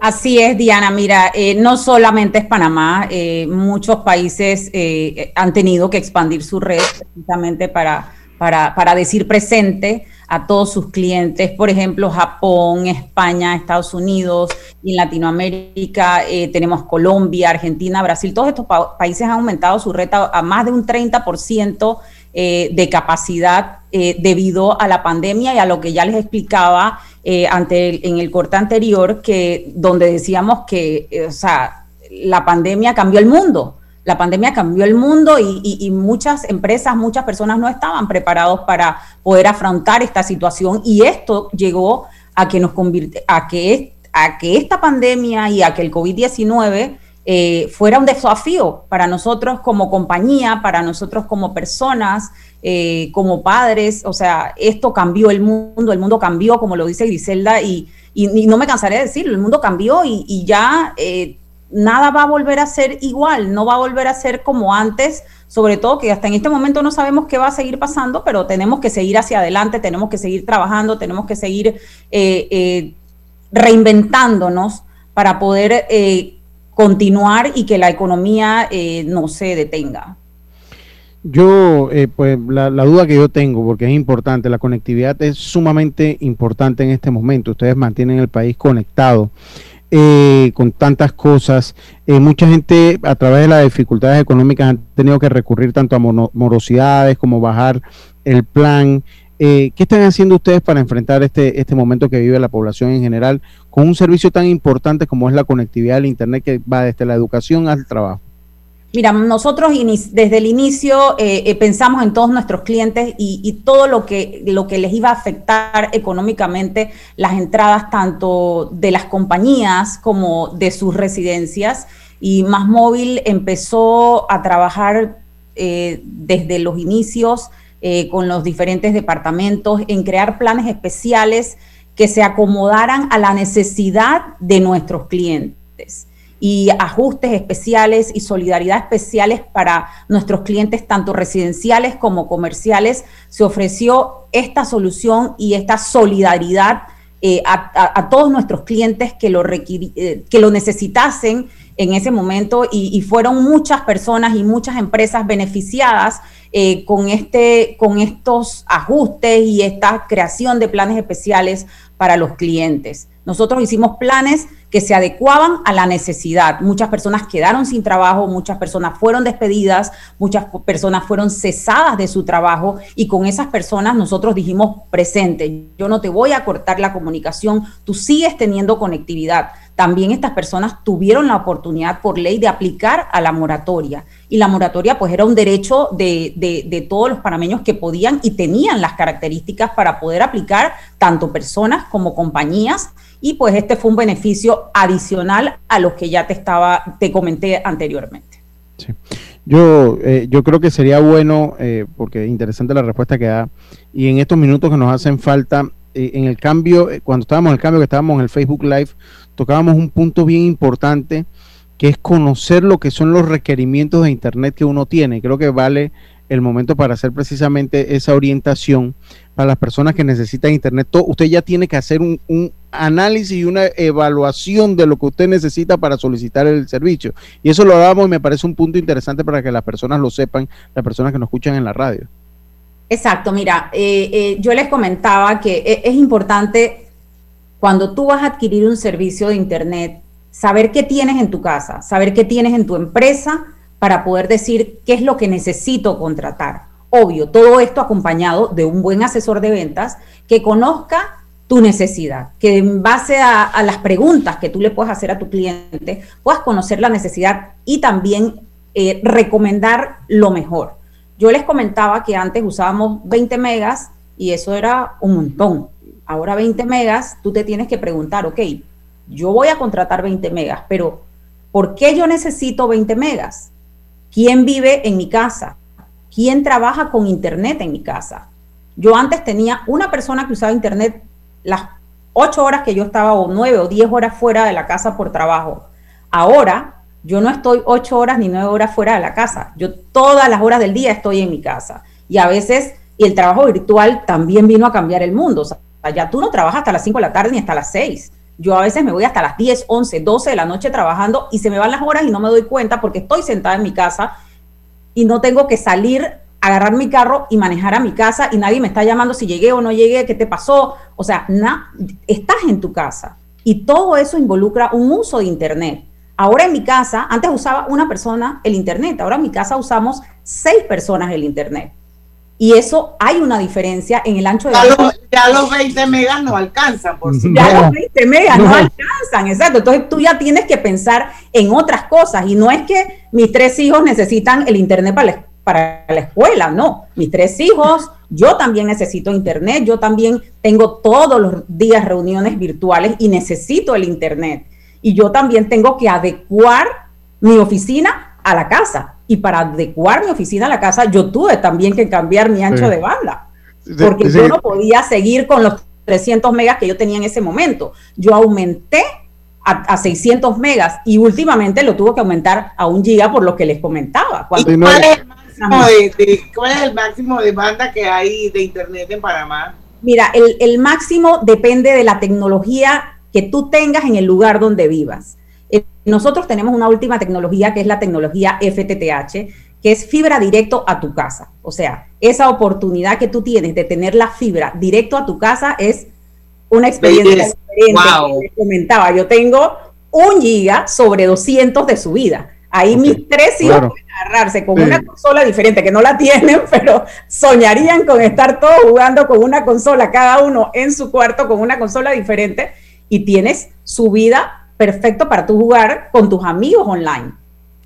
Así es, Diana. Mira, eh, no solamente es Panamá, eh, muchos países eh, han tenido que expandir su red precisamente para, para, para decir presente a todos sus clientes. Por ejemplo, Japón, España, Estados Unidos y en Latinoamérica eh, tenemos Colombia, Argentina, Brasil. Todos estos pa- países han aumentado su red a, más de un 30% eh, de capacidad eh, debido a la pandemia y a lo que ya les explicaba eh, ante el- en el corte anterior, que donde decíamos que, o sea, la pandemia cambió el mundo. La pandemia cambió el mundo y, y- y muchas empresas, muchas personas no estaban preparados para poder afrontar esta situación y esto llegó a que nos convirte, a que, a que esta pandemia y a que el COVID-19 eh, fuera un desafío para nosotros como compañía, para nosotros como personas, eh, como padres. O sea, esto cambió el mundo, el mundo cambió, como lo dice Griselda, y, no me cansaré de decirlo, el mundo cambió y, ya eh, nada va a volver a ser igual, no va a volver a ser como antes, sobre todo que hasta en este momento no sabemos qué va a seguir pasando, pero tenemos que seguir hacia adelante, tenemos que seguir trabajando, tenemos que seguir reinventándonos para poder continuar y que la economía eh, no se detenga. Yo, eh, pues la, duda que yo tengo, porque es importante, la conectividad es sumamente importante en este momento. Ustedes mantienen el país conectado eh, con tantas cosas. mucha gente a través de las dificultades económicas han tenido que recurrir tanto a morosidades como bajar el plan. ¿Qué están haciendo ustedes para enfrentar este, este momento que vive la población en general con un servicio tan importante como es la conectividad del Internet que va desde la educación al trabajo? Mira, nosotros desde el inicio eh, eh, pensamos en todos nuestros clientes y, todo lo que, lo que les iba a afectar económicamente las entradas tanto de las compañías como de sus residencias. Y Más Móvil empezó a trabajar eh, desde los inicios con los diferentes departamentos en crear planes especiales que se acomodaran a la necesidad de nuestros clientes y ajustes especiales y solidaridad especiales para nuestros clientes, tanto residenciales como comerciales. Se ofreció esta solución y esta solidaridad eh, a, todos nuestros clientes que lo, eh, que lo necesitasen en ese momento y, fueron muchas personas y muchas empresas beneficiadas eh, con, este, con estos ajustes y esta creación de planes especiales para los clientes. Nosotros hicimos planes que se adecuaban a la necesidad. Muchas personas quedaron sin trabajo, muchas personas fueron despedidas, muchas personas fueron cesadas de su trabajo y con esas personas nosotros dijimos presente, yo no te voy a cortar la comunicación, tú sigues teniendo conectividad también estas personas tuvieron la oportunidad por ley de aplicar a la moratoria. Y la moratoria pues era un derecho de, todos los panameños que podían y tenían las características para poder aplicar tanto personas como compañías. Y pues este fue un beneficio adicional a los que ya te estaba, te comenté anteriormente. Yo, eh, yo creo que sería bueno, eh, porque interesante la respuesta que da, y en estos minutos que nos hacen falta, eh, en el cambio, cuando estábamos en el cambio que estábamos en el Facebook Live, tocábamos un punto bien importante que es conocer lo que son los requerimientos de Internet que uno tiene. Creo que vale el momento para hacer precisamente esa orientación para las personas que necesitan Internet. usted ya tiene que hacer un, análisis y una evaluación de lo que usted necesita para solicitar el servicio. Y eso lo damos y me parece un punto interesante para que las personas lo sepan, las personas que nos escuchan en la radio. Exacto, mira, eh, eh, yo les comentaba que e, es importante cuando tú vas a adquirir un servicio de Internet, saber qué tienes en tu casa, saber qué tienes en tu empresa para poder decir qué es lo que necesito contratar. Obvio, todo esto acompañado de un buen asesor de ventas que conozca tu necesidad, que en base a, las preguntas que tú le puedes hacer a tu cliente, puedas conocer la necesidad y también eh, recomendar lo mejor. Yo les comentaba que antes usábamos 20 megas y eso era un montón ahora 20 megas, tú te tienes que preguntar, ok, yo voy a contratar 20 megas, pero ¿por qué yo necesito 20 megas? ¿Quién vive en mi casa? ¿Quién trabaja con internet en mi casa? Yo antes tenía una persona que usaba internet las 8 horas que yo estaba o 9 o 10 horas fuera de la casa por trabajo. Ahora yo no estoy 8 horas ni 9 horas fuera de la casa. Yo todas las horas del día estoy en mi casa. Y a veces, y el trabajo virtual también vino a cambiar el mundo. Ya tú no trabajas hasta las 5 de la tarde ni hasta las 6. Yo a veces me voy hasta las 10, 11, 12 de la noche trabajando y se me van las horas y no me doy cuenta porque estoy sentada en mi casa y no tengo que salir, agarrar mi carro y manejar a mi casa y nadie me está llamando si llegué o no llegué, qué te pasó. O sea, estás en tu casa y todo eso involucra un uso de Internet. Ahora en mi casa, antes usaba una persona el Internet, ahora en mi casa usamos seis personas el Internet. Y eso hay una diferencia en el ancho de ya Los, ya los 20 megas no alcanzan, por supuesto. Ya los 20 megas no. alcanzan, exacto. Entonces tú ya tienes que pensar en otras cosas. Y no es que mis tres hijos necesitan el internet para la, para la escuela, no. Mis tres hijos, yo también necesito internet, yo también tengo todos los días reuniones virtuales y necesito el internet. Y yo también tengo que adecuar mi oficina a la casa. Y para adecuar mi oficina a la casa, yo tuve también que cambiar mi ancho de banda. Porque yo no podía seguir con los 300 megas que yo tenía en ese momento. Yo aumenté a, 600 megas y últimamente lo tuvo que aumentar a un giga por lo que les comentaba. cuál, es el máximo de, ¿Cuál es el máximo de banda que hay de internet en Panamá? Mira, el, el máximo depende de la tecnología que tú tengas en el lugar donde vivas. Eh, nosotros tenemos una última tecnología que es la tecnología FTTH, que es fibra directo a tu casa. O sea, esa oportunidad que tú tienes de tener la fibra directo a tu casa es una experiencia diferente. Wow. comentaba, yo tengo un giga sobre 200 de subida. Ahí mis tres hijos pueden agarrarse con una consola diferente, que no la tienen, pero soñarían con estar todos jugando con una consola, cada uno en su cuarto con una consola diferente y tienes su vida perfecto para tú jugar con tus amigos online.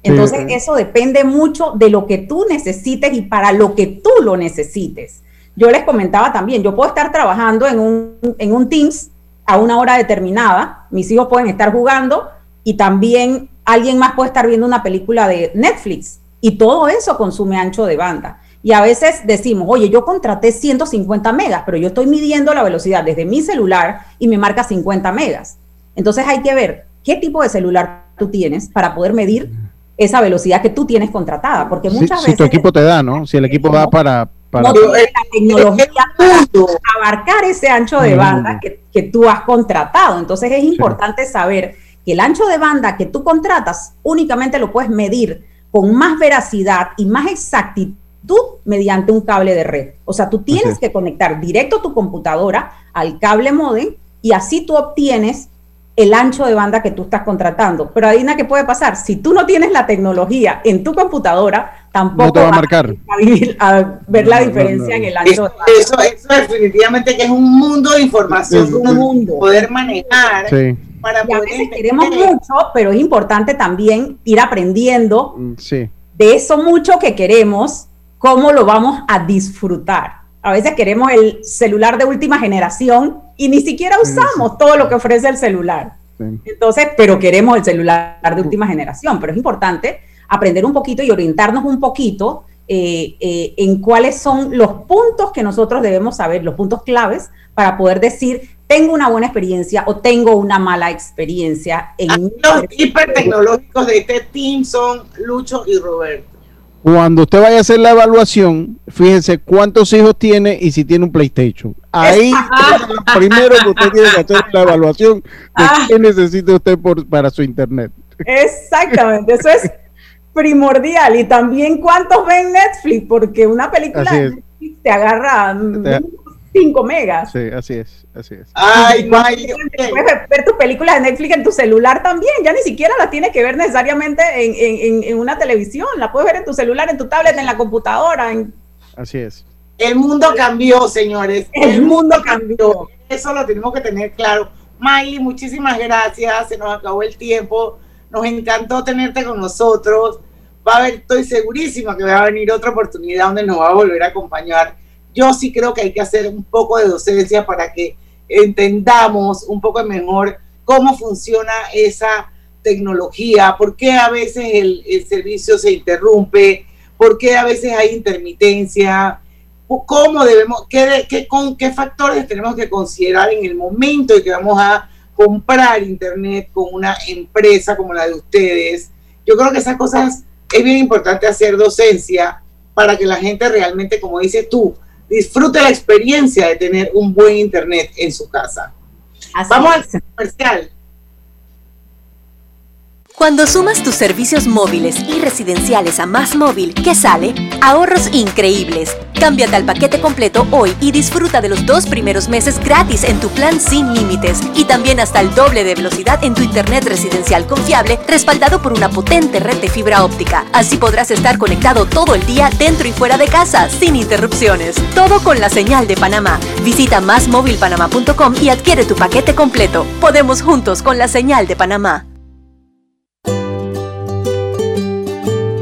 Entonces, eso depende mucho de lo que tú necesites y para lo que tú lo necesites. Yo les comentaba también, yo puedo estar trabajando en un, en un Teams a una hora determinada, mis hijos pueden estar jugando y también alguien más puede estar viendo una película de Netflix y todo eso consume ancho de banda. Y a veces decimos, oye, yo contraté 150 megas, pero yo estoy midiendo la velocidad desde mi celular y me marca 50 megas. Entonces hay que ver qué tipo de celular tú tienes para poder medir esa velocidad que tú tienes contratada, porque muchas veces... Si tu equipo te da, ¿no? Si el equipo va para... para... No la tecnología para abarcar ese ancho de banda que, que tú has contratado. Entonces es importante saber que el ancho de banda que tú contratas únicamente lo puedes medir con más veracidad y más exactitud mediante un cable de red. O sea, tú tienes que conectar directo tu computadora al cable modem y así tú obtienes el ancho de banda que tú estás contratando. Pero adivina qué puede pasar. Si tú no tienes la tecnología en tu computadora, tampoco te va a marcar. A, ver la diferencia en el ancho de banda. Eso, eso, definitivamente que es un mundo de información, un mundo. poder manejar. Para poder a veces queremos mucho, pero es importante también ir aprendiendo sí. de eso mucho que queremos cómo lo vamos a disfrutar. A veces queremos el celular de última generación y ni siquiera usamos todo lo que ofrece el celular. Entonces, pero queremos el celular de última generación. Pero es importante aprender un poquito y orientarnos un poquito eh, eh, en cuáles son los puntos que nosotros debemos saber, los puntos claves para poder decir, tengo una buena experiencia o tengo una mala experiencia. En los hipertecnológicos de este team son Lucho y Roberto. Cuando usted vaya a hacer la evaluación, fíjense cuántos hijos tiene y si tiene un PlayStation. Ahí es lo primero que usted tiene que hacer la evaluación de ah. qué necesita usted por, para su internet. Exactamente, eso es primordial. Y también cuántos ven Netflix, porque una película de Netflix te agarra 5 megas. Sí, así es, así es. Ay, Puedes ver tus películas de Netflix en tu celular también, ya ni siquiera las tienes que ver necesariamente en, una televisión, la puedes ver en tu celular, en tu tablet, en la computadora. Así es. El mundo cambió, señores. El, mundo cambió. Eso lo tenemos que tener claro. Miley, muchísimas gracias. Se nos acabó el tiempo. Nos encantó tenerte con nosotros. Va a haber, estoy segurísima que va a venir otra oportunidad donde nos va a volver a acompañar yo sí creo que hay que hacer un poco de docencia para que entendamos un poco mejor cómo funciona esa tecnología, por qué a veces el, servicio se interrumpe, por qué a veces hay intermitencia, cómo debemos, qué, qué, con qué factores tenemos que considerar en el momento en que vamos a comprar internet con una empresa como la de ustedes. Yo creo que esas cosas es bien importante hacer docencia para que la gente realmente, como dices tú, disfrute la experiencia de tener un buen internet en su casa. Vamos al comercial. Cuando sumas tus servicios móviles y residenciales a Más Móvil, ¿qué sale? Ahorros increíbles. Cámbiate al paquete completo hoy y disfruta de los dos primeros meses gratis en tu plan sin límites y también hasta el doble de velocidad en tu internet residencial confiable respaldado por una potente red de fibra óptica. Así podrás estar conectado todo el día dentro y fuera de casa sin interrupciones. Todo con la señal de Panamá. Visita másmóvilpanamá.com y adquiere tu paquete completo. Podemos juntos con la señal de Panamá.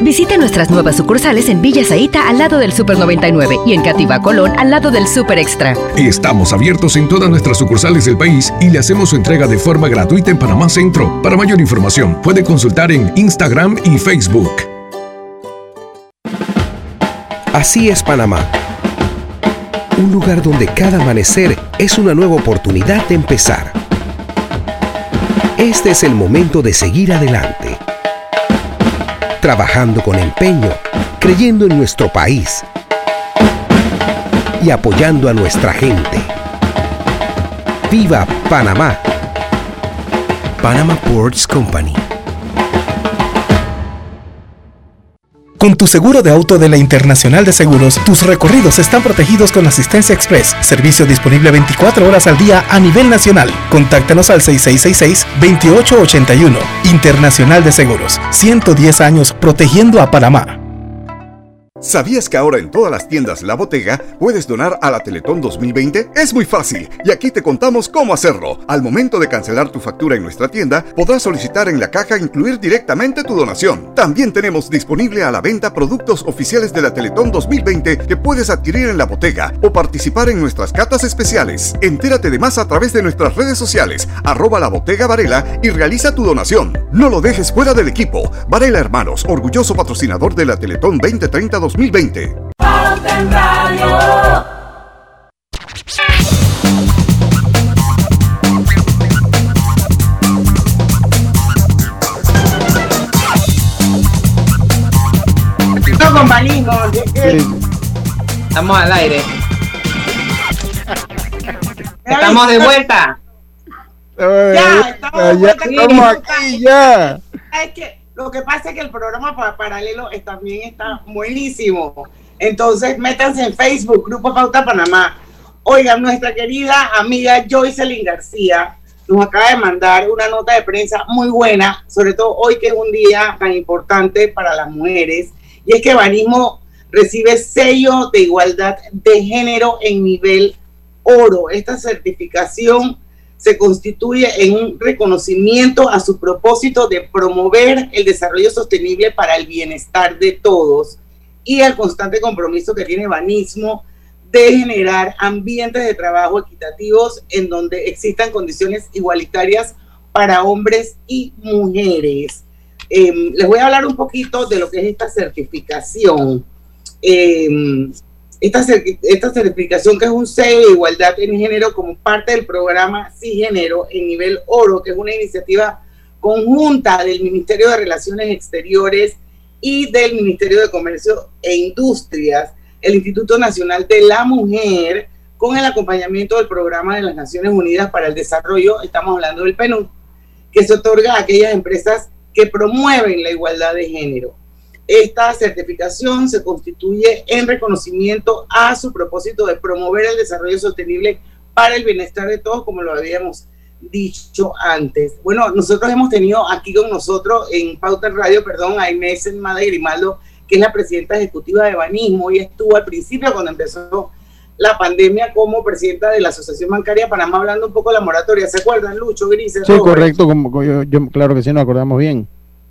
Visite nuestras nuevas sucursales en Villa Zaita al lado del Super 99 y en Cativa Colón al lado del Super Extra. Estamos abiertos en todas nuestras sucursales del país y le hacemos su entrega de forma gratuita en Panamá Centro. Para mayor información, puede consultar en Instagram y Facebook. Así es Panamá. Un lugar donde cada amanecer es una nueva oportunidad de empezar. Este es el momento de seguir adelante. Trabajando con empeño, creyendo en nuestro país y apoyando a nuestra gente. ¡Viva Panamá! Panama Ports Company. Con tu seguro de auto de la Internacional de Seguros, tus recorridos están protegidos con asistencia express, servicio disponible 24 horas al día a nivel nacional. Contáctanos al 6666-2881. Internacional de Seguros, 110 años protegiendo a Panamá. ¿Sabías que ahora en todas las tiendas La Botega puedes donar a la Teletón 2020? Es muy fácil y aquí te contamos cómo hacerlo. Al momento de cancelar tu factura en nuestra tienda, podrás solicitar en la caja incluir directamente tu donación. También tenemos disponible a la venta productos oficiales de la Teletón 2020 que puedes adquirir en La Botega o participar en nuestras catas especiales. Entérate de más a través de nuestras redes sociales, arroba La Botega Varela y realiza tu donación. No lo dejes fuera del equipo. Varela Hermanos, orgulloso patrocinador de la Teletón 2030 2020. Pauta en Radio. No con Estamos al aire. Estamos de vuelta. Ya, estamos de ya estamos aquí, ya. Es que lo que pasa es que el programa pa- paralelo también está buenísimo. Entonces, métanse en Facebook, Grupo Pauta Panamá. Oigan, nuestra querida amiga Joycelyn García nos acaba de mandar una nota de prensa muy buena, sobre todo hoy que es un día tan importante para las mujeres, y es que Banismo recibe sello de igualdad de género en nivel oro. Esta certificación se constituye en un reconocimiento a su propósito de promover el desarrollo sostenible para el bienestar de todos y el constante compromiso que tiene Banismo de generar ambientes de trabajo equitativos en donde existan condiciones igualitarias para hombres y mujeres. Eh, les voy a hablar un poquito de lo que es esta certificación. Eh, esta, esta certificación que es un sello de igualdad en género como parte del programa Género en nivel oro, que es una iniciativa conjunta del Ministerio de Relaciones Exteriores y del Ministerio de Comercio e Industrias, el Instituto Nacional de la Mujer, con el acompañamiento del Programa de las Naciones Unidas para el Desarrollo, estamos hablando del PNUD, que se otorga a aquellas empresas que promueven la igualdad de género. Esta certificación se constituye en reconocimiento a su propósito de promover el desarrollo sostenible para el bienestar de todos, como lo habíamos dicho antes. Bueno, nosotros hemos tenido aquí con nosotros en Pauta Radio, perdón, a Inés Enmada Grimaldo, que es la presidenta ejecutiva de Banismo y estuvo al principio cuando empezó la pandemia como presidenta de la Asociación Bancaria Panamá hablando un poco de la moratoria. ¿Se acuerdan, Lucho, Grises? Sí, Robert? correcto, como yo, yo- claro que sí, nos acordamos bien.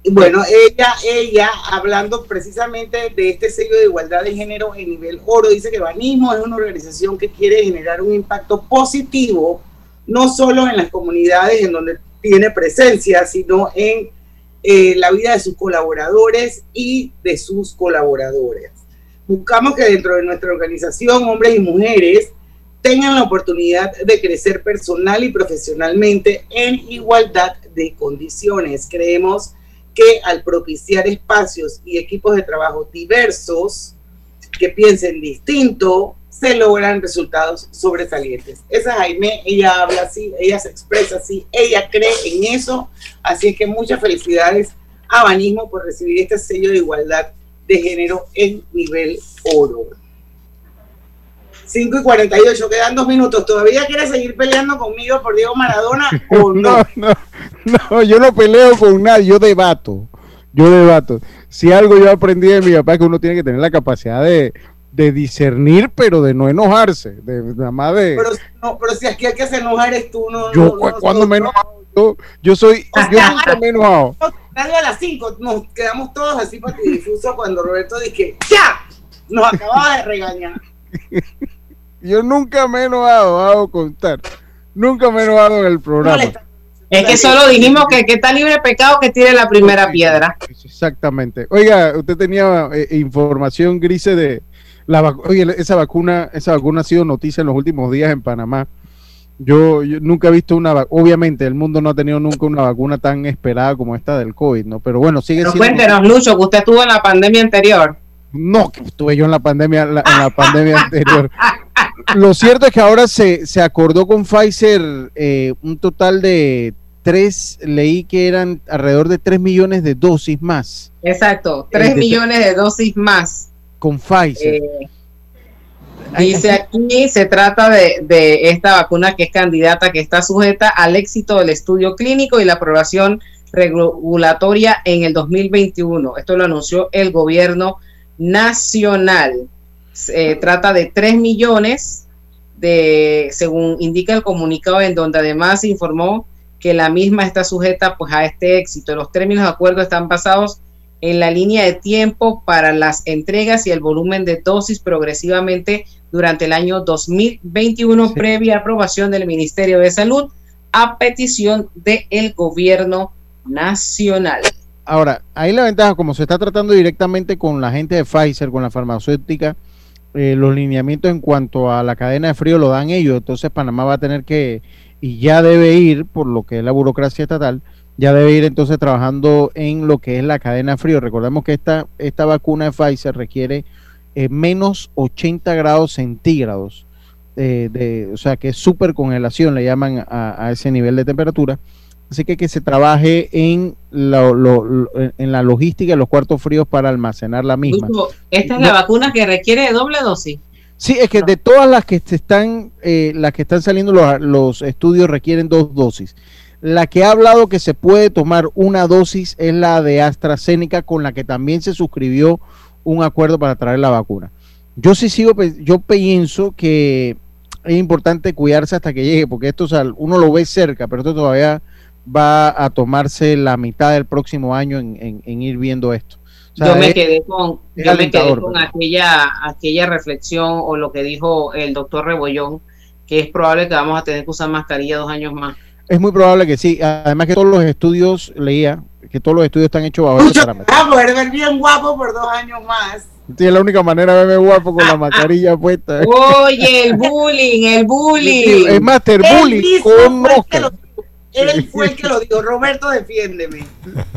Bueno, ella, ella, hablando precisamente de este sello de igualdad de género en nivel oro, dice que Banismo es una organización que quiere generar un impacto positivo, no solo en las comunidades en donde tiene presencia, sino en eh, la vida de sus colaboradores y de sus colaboradores. Buscamos que dentro de nuestra organización, hombres y mujeres, tengan la oportunidad de crecer personal y profesionalmente en igualdad de condiciones. Creemos que al propiciar espacios y equipos de trabajo diversos que piensen distinto, se logran resultados sobresalientes. Esa Jaime, ella habla así, ella se expresa así, ella cree en eso, así es que muchas felicidades a Banismo por recibir este sello de igualdad de género en nivel oro. 5 y 48, quedan dos minutos. ¿Todavía quieres seguir peleando conmigo por Diego Maradona o no? No, no, no, yo no peleo con nadie, yo debato. yo debato. Si algo yo aprendí de mi papá es que uno tiene que tener la capacidad de, de discernir, pero de no enojarse, de nada más de... Pero, no, pero si aquí hay que se enojar es tú, no. Yo no, cuando me enojo, yo, yo soy, yo nunca me he enojado. A las 5 nos quedamos todos así patidifusos cuando Roberto dice ¡Ya! Nos acababa de regañar. Yo nunca me he enojado, hago contar. Nunca me he enojado en el programa. Es que solo dijimos que, que está libre de pecado que tiene la primera piedra. Exactamente. Oiga, usted tenía eh, información grise de la vacu- Oye, esa vacuna, esa vacuna ha sido noticia en los últimos días en Panamá. Yo, yo nunca he visto una vac- obviamente el mundo no ha tenido nunca una vacuna tan esperada como esta del COVID, ¿no? Pero bueno, sigue Pero siendo cuéntenos, Lucho, que usted estuvo en la pandemia anterior. No, que estuve yo en la pandemia, la- en la pandemia anterior. Lo cierto es que ahora se, se acordó con Pfizer eh, un total de tres, leí que eran alrededor de 3 millones de dosis más Exacto, Eh, 3 de- millones de dosis más. con Pfizer. Eh, Dice aquí, se trata de, de esta vacuna que es candidata, que está sujeta al éxito del estudio clínico y la aprobación regulatoria en el 2021. Esto lo anunció el gobierno nacional. Se trata de 3 millones de, según indica el comunicado, en donde además se informó que la misma está sujeta pues a este éxito. Los términos de acuerdo están basados en la línea de tiempo para las entregas y el volumen de dosis progresivamente durante el año 2021 previa aprobación del Ministerio de Salud a petición del gobierno nacional. Ahora, ahí la ventaja, como se está tratando directamente con la gente de Pfizer, con la farmacéutica, eh, los lineamientos en cuanto a la cadena de frío lo dan ellos, entonces Panamá va a tener que, y ya debe ir, por lo que es la burocracia estatal, ya debe ir entonces trabajando en lo que es la cadena de frío. Recordemos que esta, esta vacuna de Pfizer requiere eh, menos 80 grados centígrados, eh, de, o sea que es super congelación, le llaman a ese nivel de temperatura. Así que que se trabaje en, lo- lo- lo- en la logística de los cuartos fríos para almacenar la misma. Esta es la No. vacuna que requiere de doble dosis. Sí, es que de todas las que están, eh, las que están saliendo los, los estudios requieren dos dosis. La que ha hablado que se puede tomar una dosis es la de AstraZeneca, con la que también se suscribió un acuerdo para traer la vacuna. Yo sí sigo, yo pienso que es importante cuidarse hasta que llegue, porque esto o sea, uno lo ve cerca, pero esto todavía va a tomarse la mitad del próximo año en, en- en ir viendo esto. O sea, yo me es- quedé con, yo me quedé alentador, con pero- aquella, aquella reflexión o lo que dijo el doctor Rebollón, que es probable que vamos a tener que usar mascarilla dos años más. Es muy probable que sí. Además que todos los estudios, leía, que todos los estudios están hechos bajo parámetro. Poder ver bien guapo por dos años más. Sí, es la única manera de verme guapo con la mascarilla puesta. Oye, el bullying, el bullying. Es Master Él Bully mismo con fue Él fue el que lo dijo. Roberto, defiéndeme.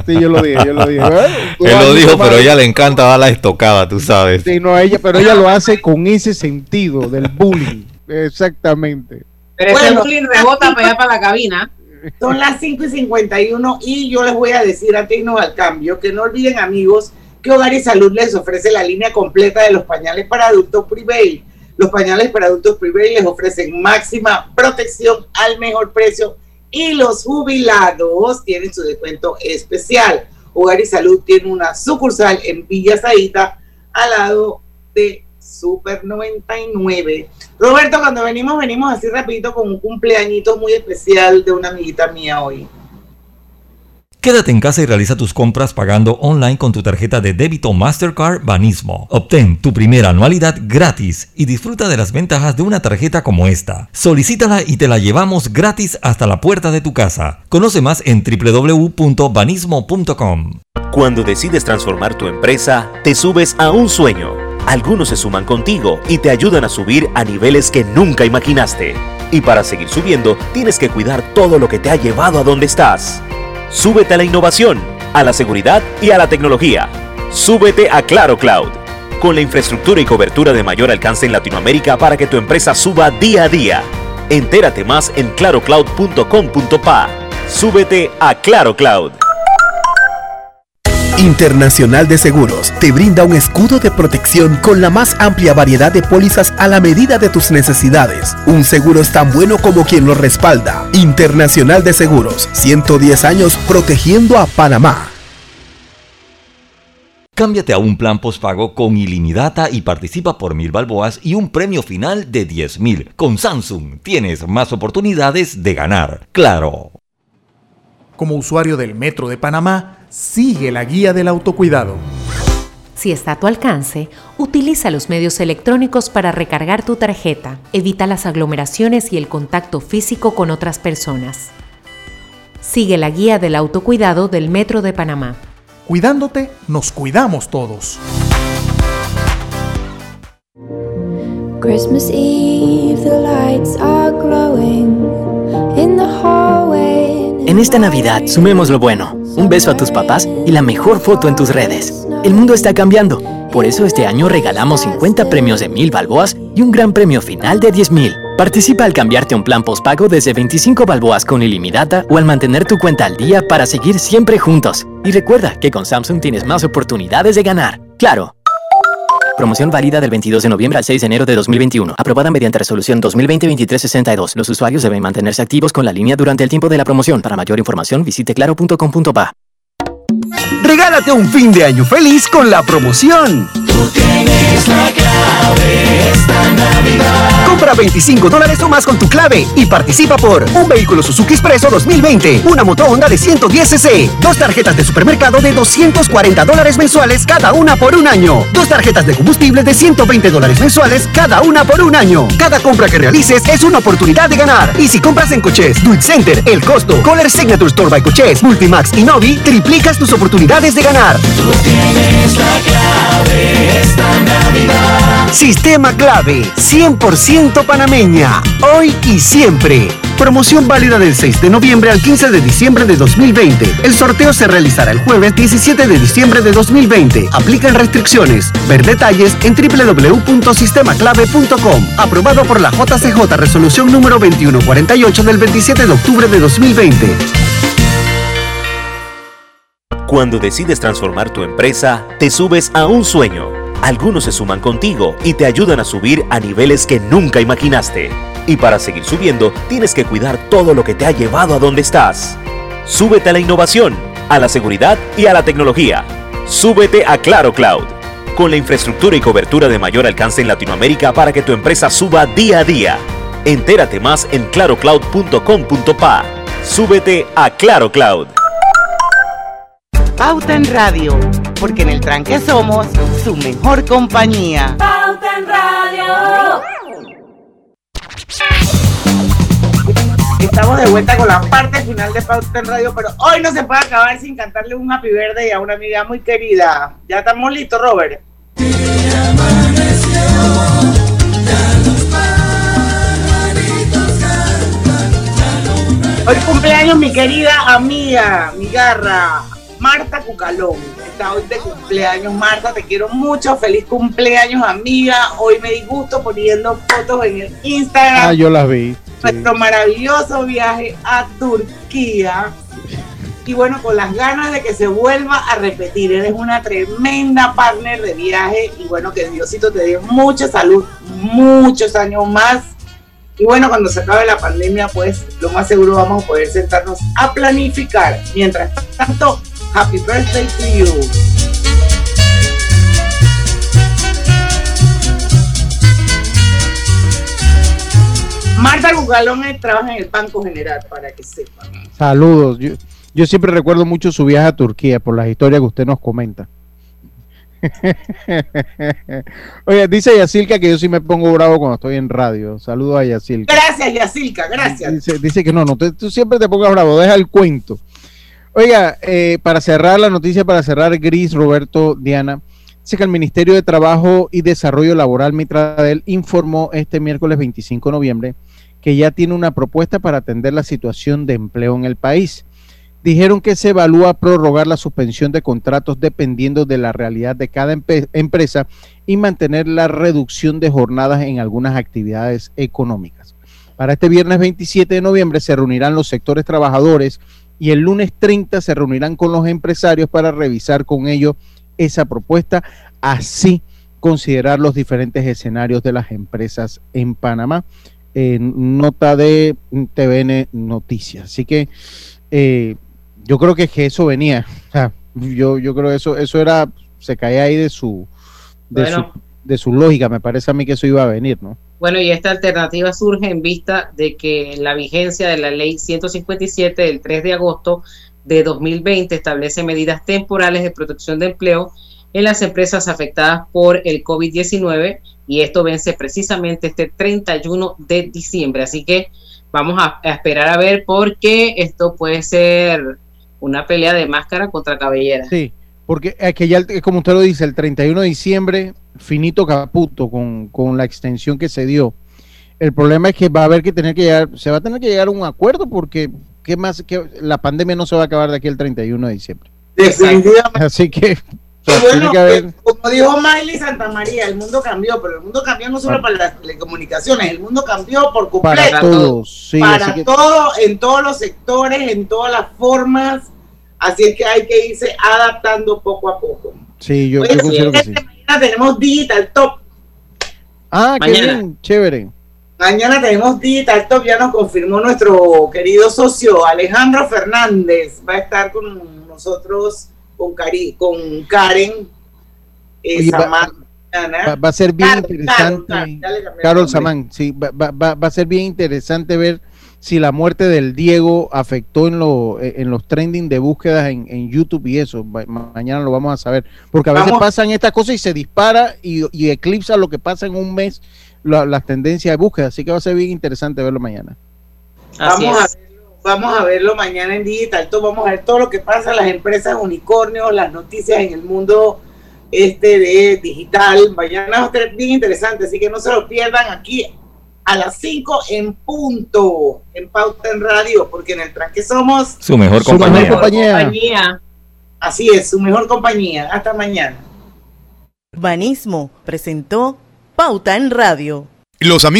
Sí, yo lo dije, yo lo dije. ¿eh? Él lo a dijo, pero a ella le encanta dar la estocada, tú sabes. Sí, no, ella, pero ella lo hace con ese sentido del bullying. Exactamente. Pero ese Bueno. bullying rebota para allá para la cabina. Son las 5 y 51 y yo les voy a decir antes de irnos al cambio que no olviden amigos que Hogar y Salud les ofrece la línea completa de los pañales para adultos Prevail. Los pañales para adultos Prevail les ofrecen máxima protección al mejor precio y los jubilados tienen su descuento especial. Hogar y Salud tiene una sucursal en Villa Zaita al lado de Super 99. Roberto, cuando venimos, venimos así rapidito con un cumpleañito muy especial de una amiguita mía hoy. Quédate en casa y realiza tus compras pagando online con tu tarjeta de débito Mastercard Banismo. Obtén tu primera anualidad gratis y disfruta de las ventajas de una tarjeta como esta. Solicítala y te la llevamos gratis hasta la puerta de tu casa. Conoce más en www.banismo.com. Cuando decides transformar tu empresa, te subes a un sueño. Algunos se suman contigo y te ayudan a subir a niveles que nunca imaginaste. Y para seguir subiendo, tienes que cuidar todo lo que te ha llevado a donde estás. Súbete a la innovación, a la seguridad y a la tecnología. Súbete a Claro Cloud. Con la infraestructura y cobertura de mayor alcance en Latinoamérica para que tu empresa suba día a día. Entérate más en clarocloud.com.pa. Súbete a Claro Cloud. Internacional de Seguros te brinda un escudo de protección con la más amplia variedad de pólizas a la medida de tus necesidades. Un seguro es tan bueno como quien lo respalda. Internacional de Seguros, 110 años protegiendo a Panamá. Cámbiate a un plan postpago con ilimitada y participa por mil balboas y un premio final de 10 mil. Con Samsung tienes más oportunidades de ganar. Claro. Como usuario del Metro de Panamá, sigue la guía del autocuidado. Si está a tu alcance, utiliza los medios electrónicos para recargar tu tarjeta. Evita las aglomeraciones y el contacto físico con otras personas. Sigue la guía del autocuidado del Metro de Panamá. Cuidándote, nos cuidamos todos. Christmas Eve, the lights are glowing in the hallway. En esta Navidad, sumemos lo bueno. Un beso a tus papás y la mejor foto en tus redes. El mundo está cambiando. Por eso este año regalamos 50 premios de mil balboas y un gran premio final de 10 mil. Participa al cambiarte un plan postpago desde 25 balboas con ilimitada o al mantener tu cuenta al día para seguir siempre juntos. Y recuerda que con Samsung tienes más oportunidades de ganar. ¡Claro! Promoción válida del 22 de noviembre al 6 de enero de 2021. Aprobada mediante resolución 2020-2362. Los usuarios deben mantenerse activos con la línea durante el tiempo de la promoción. Para mayor información visite claro.com.pa. Regálate un fin de año feliz con la promoción. Tú tienes la clave esta Navidad. Compra 25 dólares o más con tu clave y participa por un vehículo Suzuki Expreso 2020, una moto Honda de 110 cc, dos tarjetas de supermercado de 240 dólares mensuales cada una por un año, dos tarjetas de combustible de 120 dólares mensuales cada una por un año. Cada compra que realices es una oportunidad de ganar. Y si compras en Coches, Do It Center, El Costo, Color Signature Store by Coches, Multimax y Novi, triplicas tus oportunidades de ganar. Sistema clave, 100% panameña, hoy y siempre. Promoción válida del 6 de noviembre al 15 de diciembre de 2020. El sorteo se realizará el jueves 17 de diciembre de 2020. Aplican restricciones. Ver detalles en www.sistemaclave.com. Aprobado por la JCJ Resolución número 2148 del 27 de octubre de 2020. Cuando decides transformar tu empresa, te subes a un sueño. Algunos se suman contigo y te ayudan a subir a niveles que nunca imaginaste. Y para seguir subiendo, tienes que cuidar todo lo que te ha llevado a donde estás. Súbete a la innovación, a la seguridad y a la tecnología. Súbete a Claro Cloud. Con la infraestructura y cobertura de mayor alcance en Latinoamérica para que tu empresa suba día a día. Entérate más en clarocloud.com.pa. Súbete a Claro Cloud. Pauta en Radio, porque en el tranque somos su mejor compañía. Pauta en Radio. Estamos de vuelta con la parte final de Pauta en Radio, pero hoy no se puede acabar sin cantarle un happy birthday a una amiga muy querida. Ya estamos listos, Robert. Hoy cumpleaños mi querida amiga, mi garra, Marta Cucalón. Está hoy de cumpleaños, Marta, te quiero mucho. Feliz cumpleaños, amiga. Hoy me di gusto poniendo fotos en el Instagram. Ah, yo las vi. Nuestro maravilloso viaje a Turquía. Y bueno, con las ganas de que se vuelva a repetir. Eres una tremenda partner de viaje. Y bueno, que Diosito te dé mucha salud, muchos años más. Y bueno, cuando se acabe la pandemia, pues lo más seguro vamos a poder sentarnos a planificar. Mientras tanto, happy birthday to you. Marta Cucalón eh, trabaja en el Banco General, para que sepan. Saludos. Yo, yo siempre recuerdo mucho su viaje a Turquía por las historias que usted nos comenta. Oye, dice Yacilca que yo sí me pongo bravo cuando estoy en radio. Saludos a Yacilca. Gracias, Yacilca, gracias. Dice, dice que no, no, te- tú siempre te pongas bravo, deja el cuento. Oiga, eh, para cerrar la noticia, para cerrar, Gris, Roberto, Diana, dice que el Ministerio de Trabajo y Desarrollo Laboral, Mitradel, informó este miércoles 25 de noviembre que ya tiene una propuesta para atender la situación de empleo en el país. Dijeron que se evalúa prorrogar la suspensión de contratos dependiendo de la realidad de cada empresa y mantener la reducción de jornadas en algunas actividades económicas. Para este viernes 27 de noviembre se reunirán los sectores trabajadores y el lunes 30 se reunirán con los empresarios para revisar con ellos esa propuesta, así considerar los diferentes escenarios de las empresas en Panamá. Nota de TVN Noticias. Así que eh, yo creo que, eso venía. O sea, yo, yo creo que eso, eso era se cae ahí de su, de, su, de su lógica. Me parece a mí que eso iba a venir, ¿no? Bueno, y esta alternativa surge en vista de que la vigencia de la ley 157 del 3 de agosto de 2020 establece medidas temporales de protección de empleo en las empresas afectadas por el COVID-19 y esto vence precisamente este 31 de diciembre. Así que vamos a, esperar a ver por qué esto puede ser una pelea de máscara contra cabellera. Sí, porque es que ya, como usted lo dice, el 31 de diciembre, finito caputo con, con la extensión que se dio. El problema es que va a haber que tener que llegar, se va a tener que llegar a un acuerdo porque ¿qué más que la pandemia no se va a acabar de aquí el 31 de diciembre. Definitivamente. Así que bueno, eh, como dijo Miley Santa María, el mundo cambió, pero el mundo cambió no solo para las telecomunicaciones, el mundo cambió por completo. Para todos, sí, para todo, en todos los sectores, en todas las formas. Así es que hay que irse adaptando poco a poco. Sí, yo, yo considero que sí. Mañana tenemos Digital Top. Ah, qué bien, chévere. Mañana tenemos Digital Top, ya nos confirmó nuestro querido socio Alejandro Fernández. Va a estar con nosotros con, Cari, con Karen eh, va, va, a ser bien interesante. Carol, Samán, sí, va, va, va, a ser bien interesante ver si la muerte del Diego afectó en, lo, en los trending de búsquedas en, en YouTube y eso. mañana lo vamos a saber. Porque a veces pasan estas cosas y se dispara y, y, eclipsa lo que pasa en un mes las tendencias de búsqueda. Así que va a ser bien interesante verlo mañana. Vamos a Vamos a verlo mañana en Digital Vamos a ver todo lo que pasa en las empresas unicornios, las noticias en el mundo este de digital. Mañana va a estar bien interesante, así que no se lo pierdan aquí a las 5 en punto en Pauta en Radio, porque en el tranque somos su mejor compañía. Así es, su mejor compañía. Hasta mañana. Urbanismo presentó Pauta en Radio. Los amigos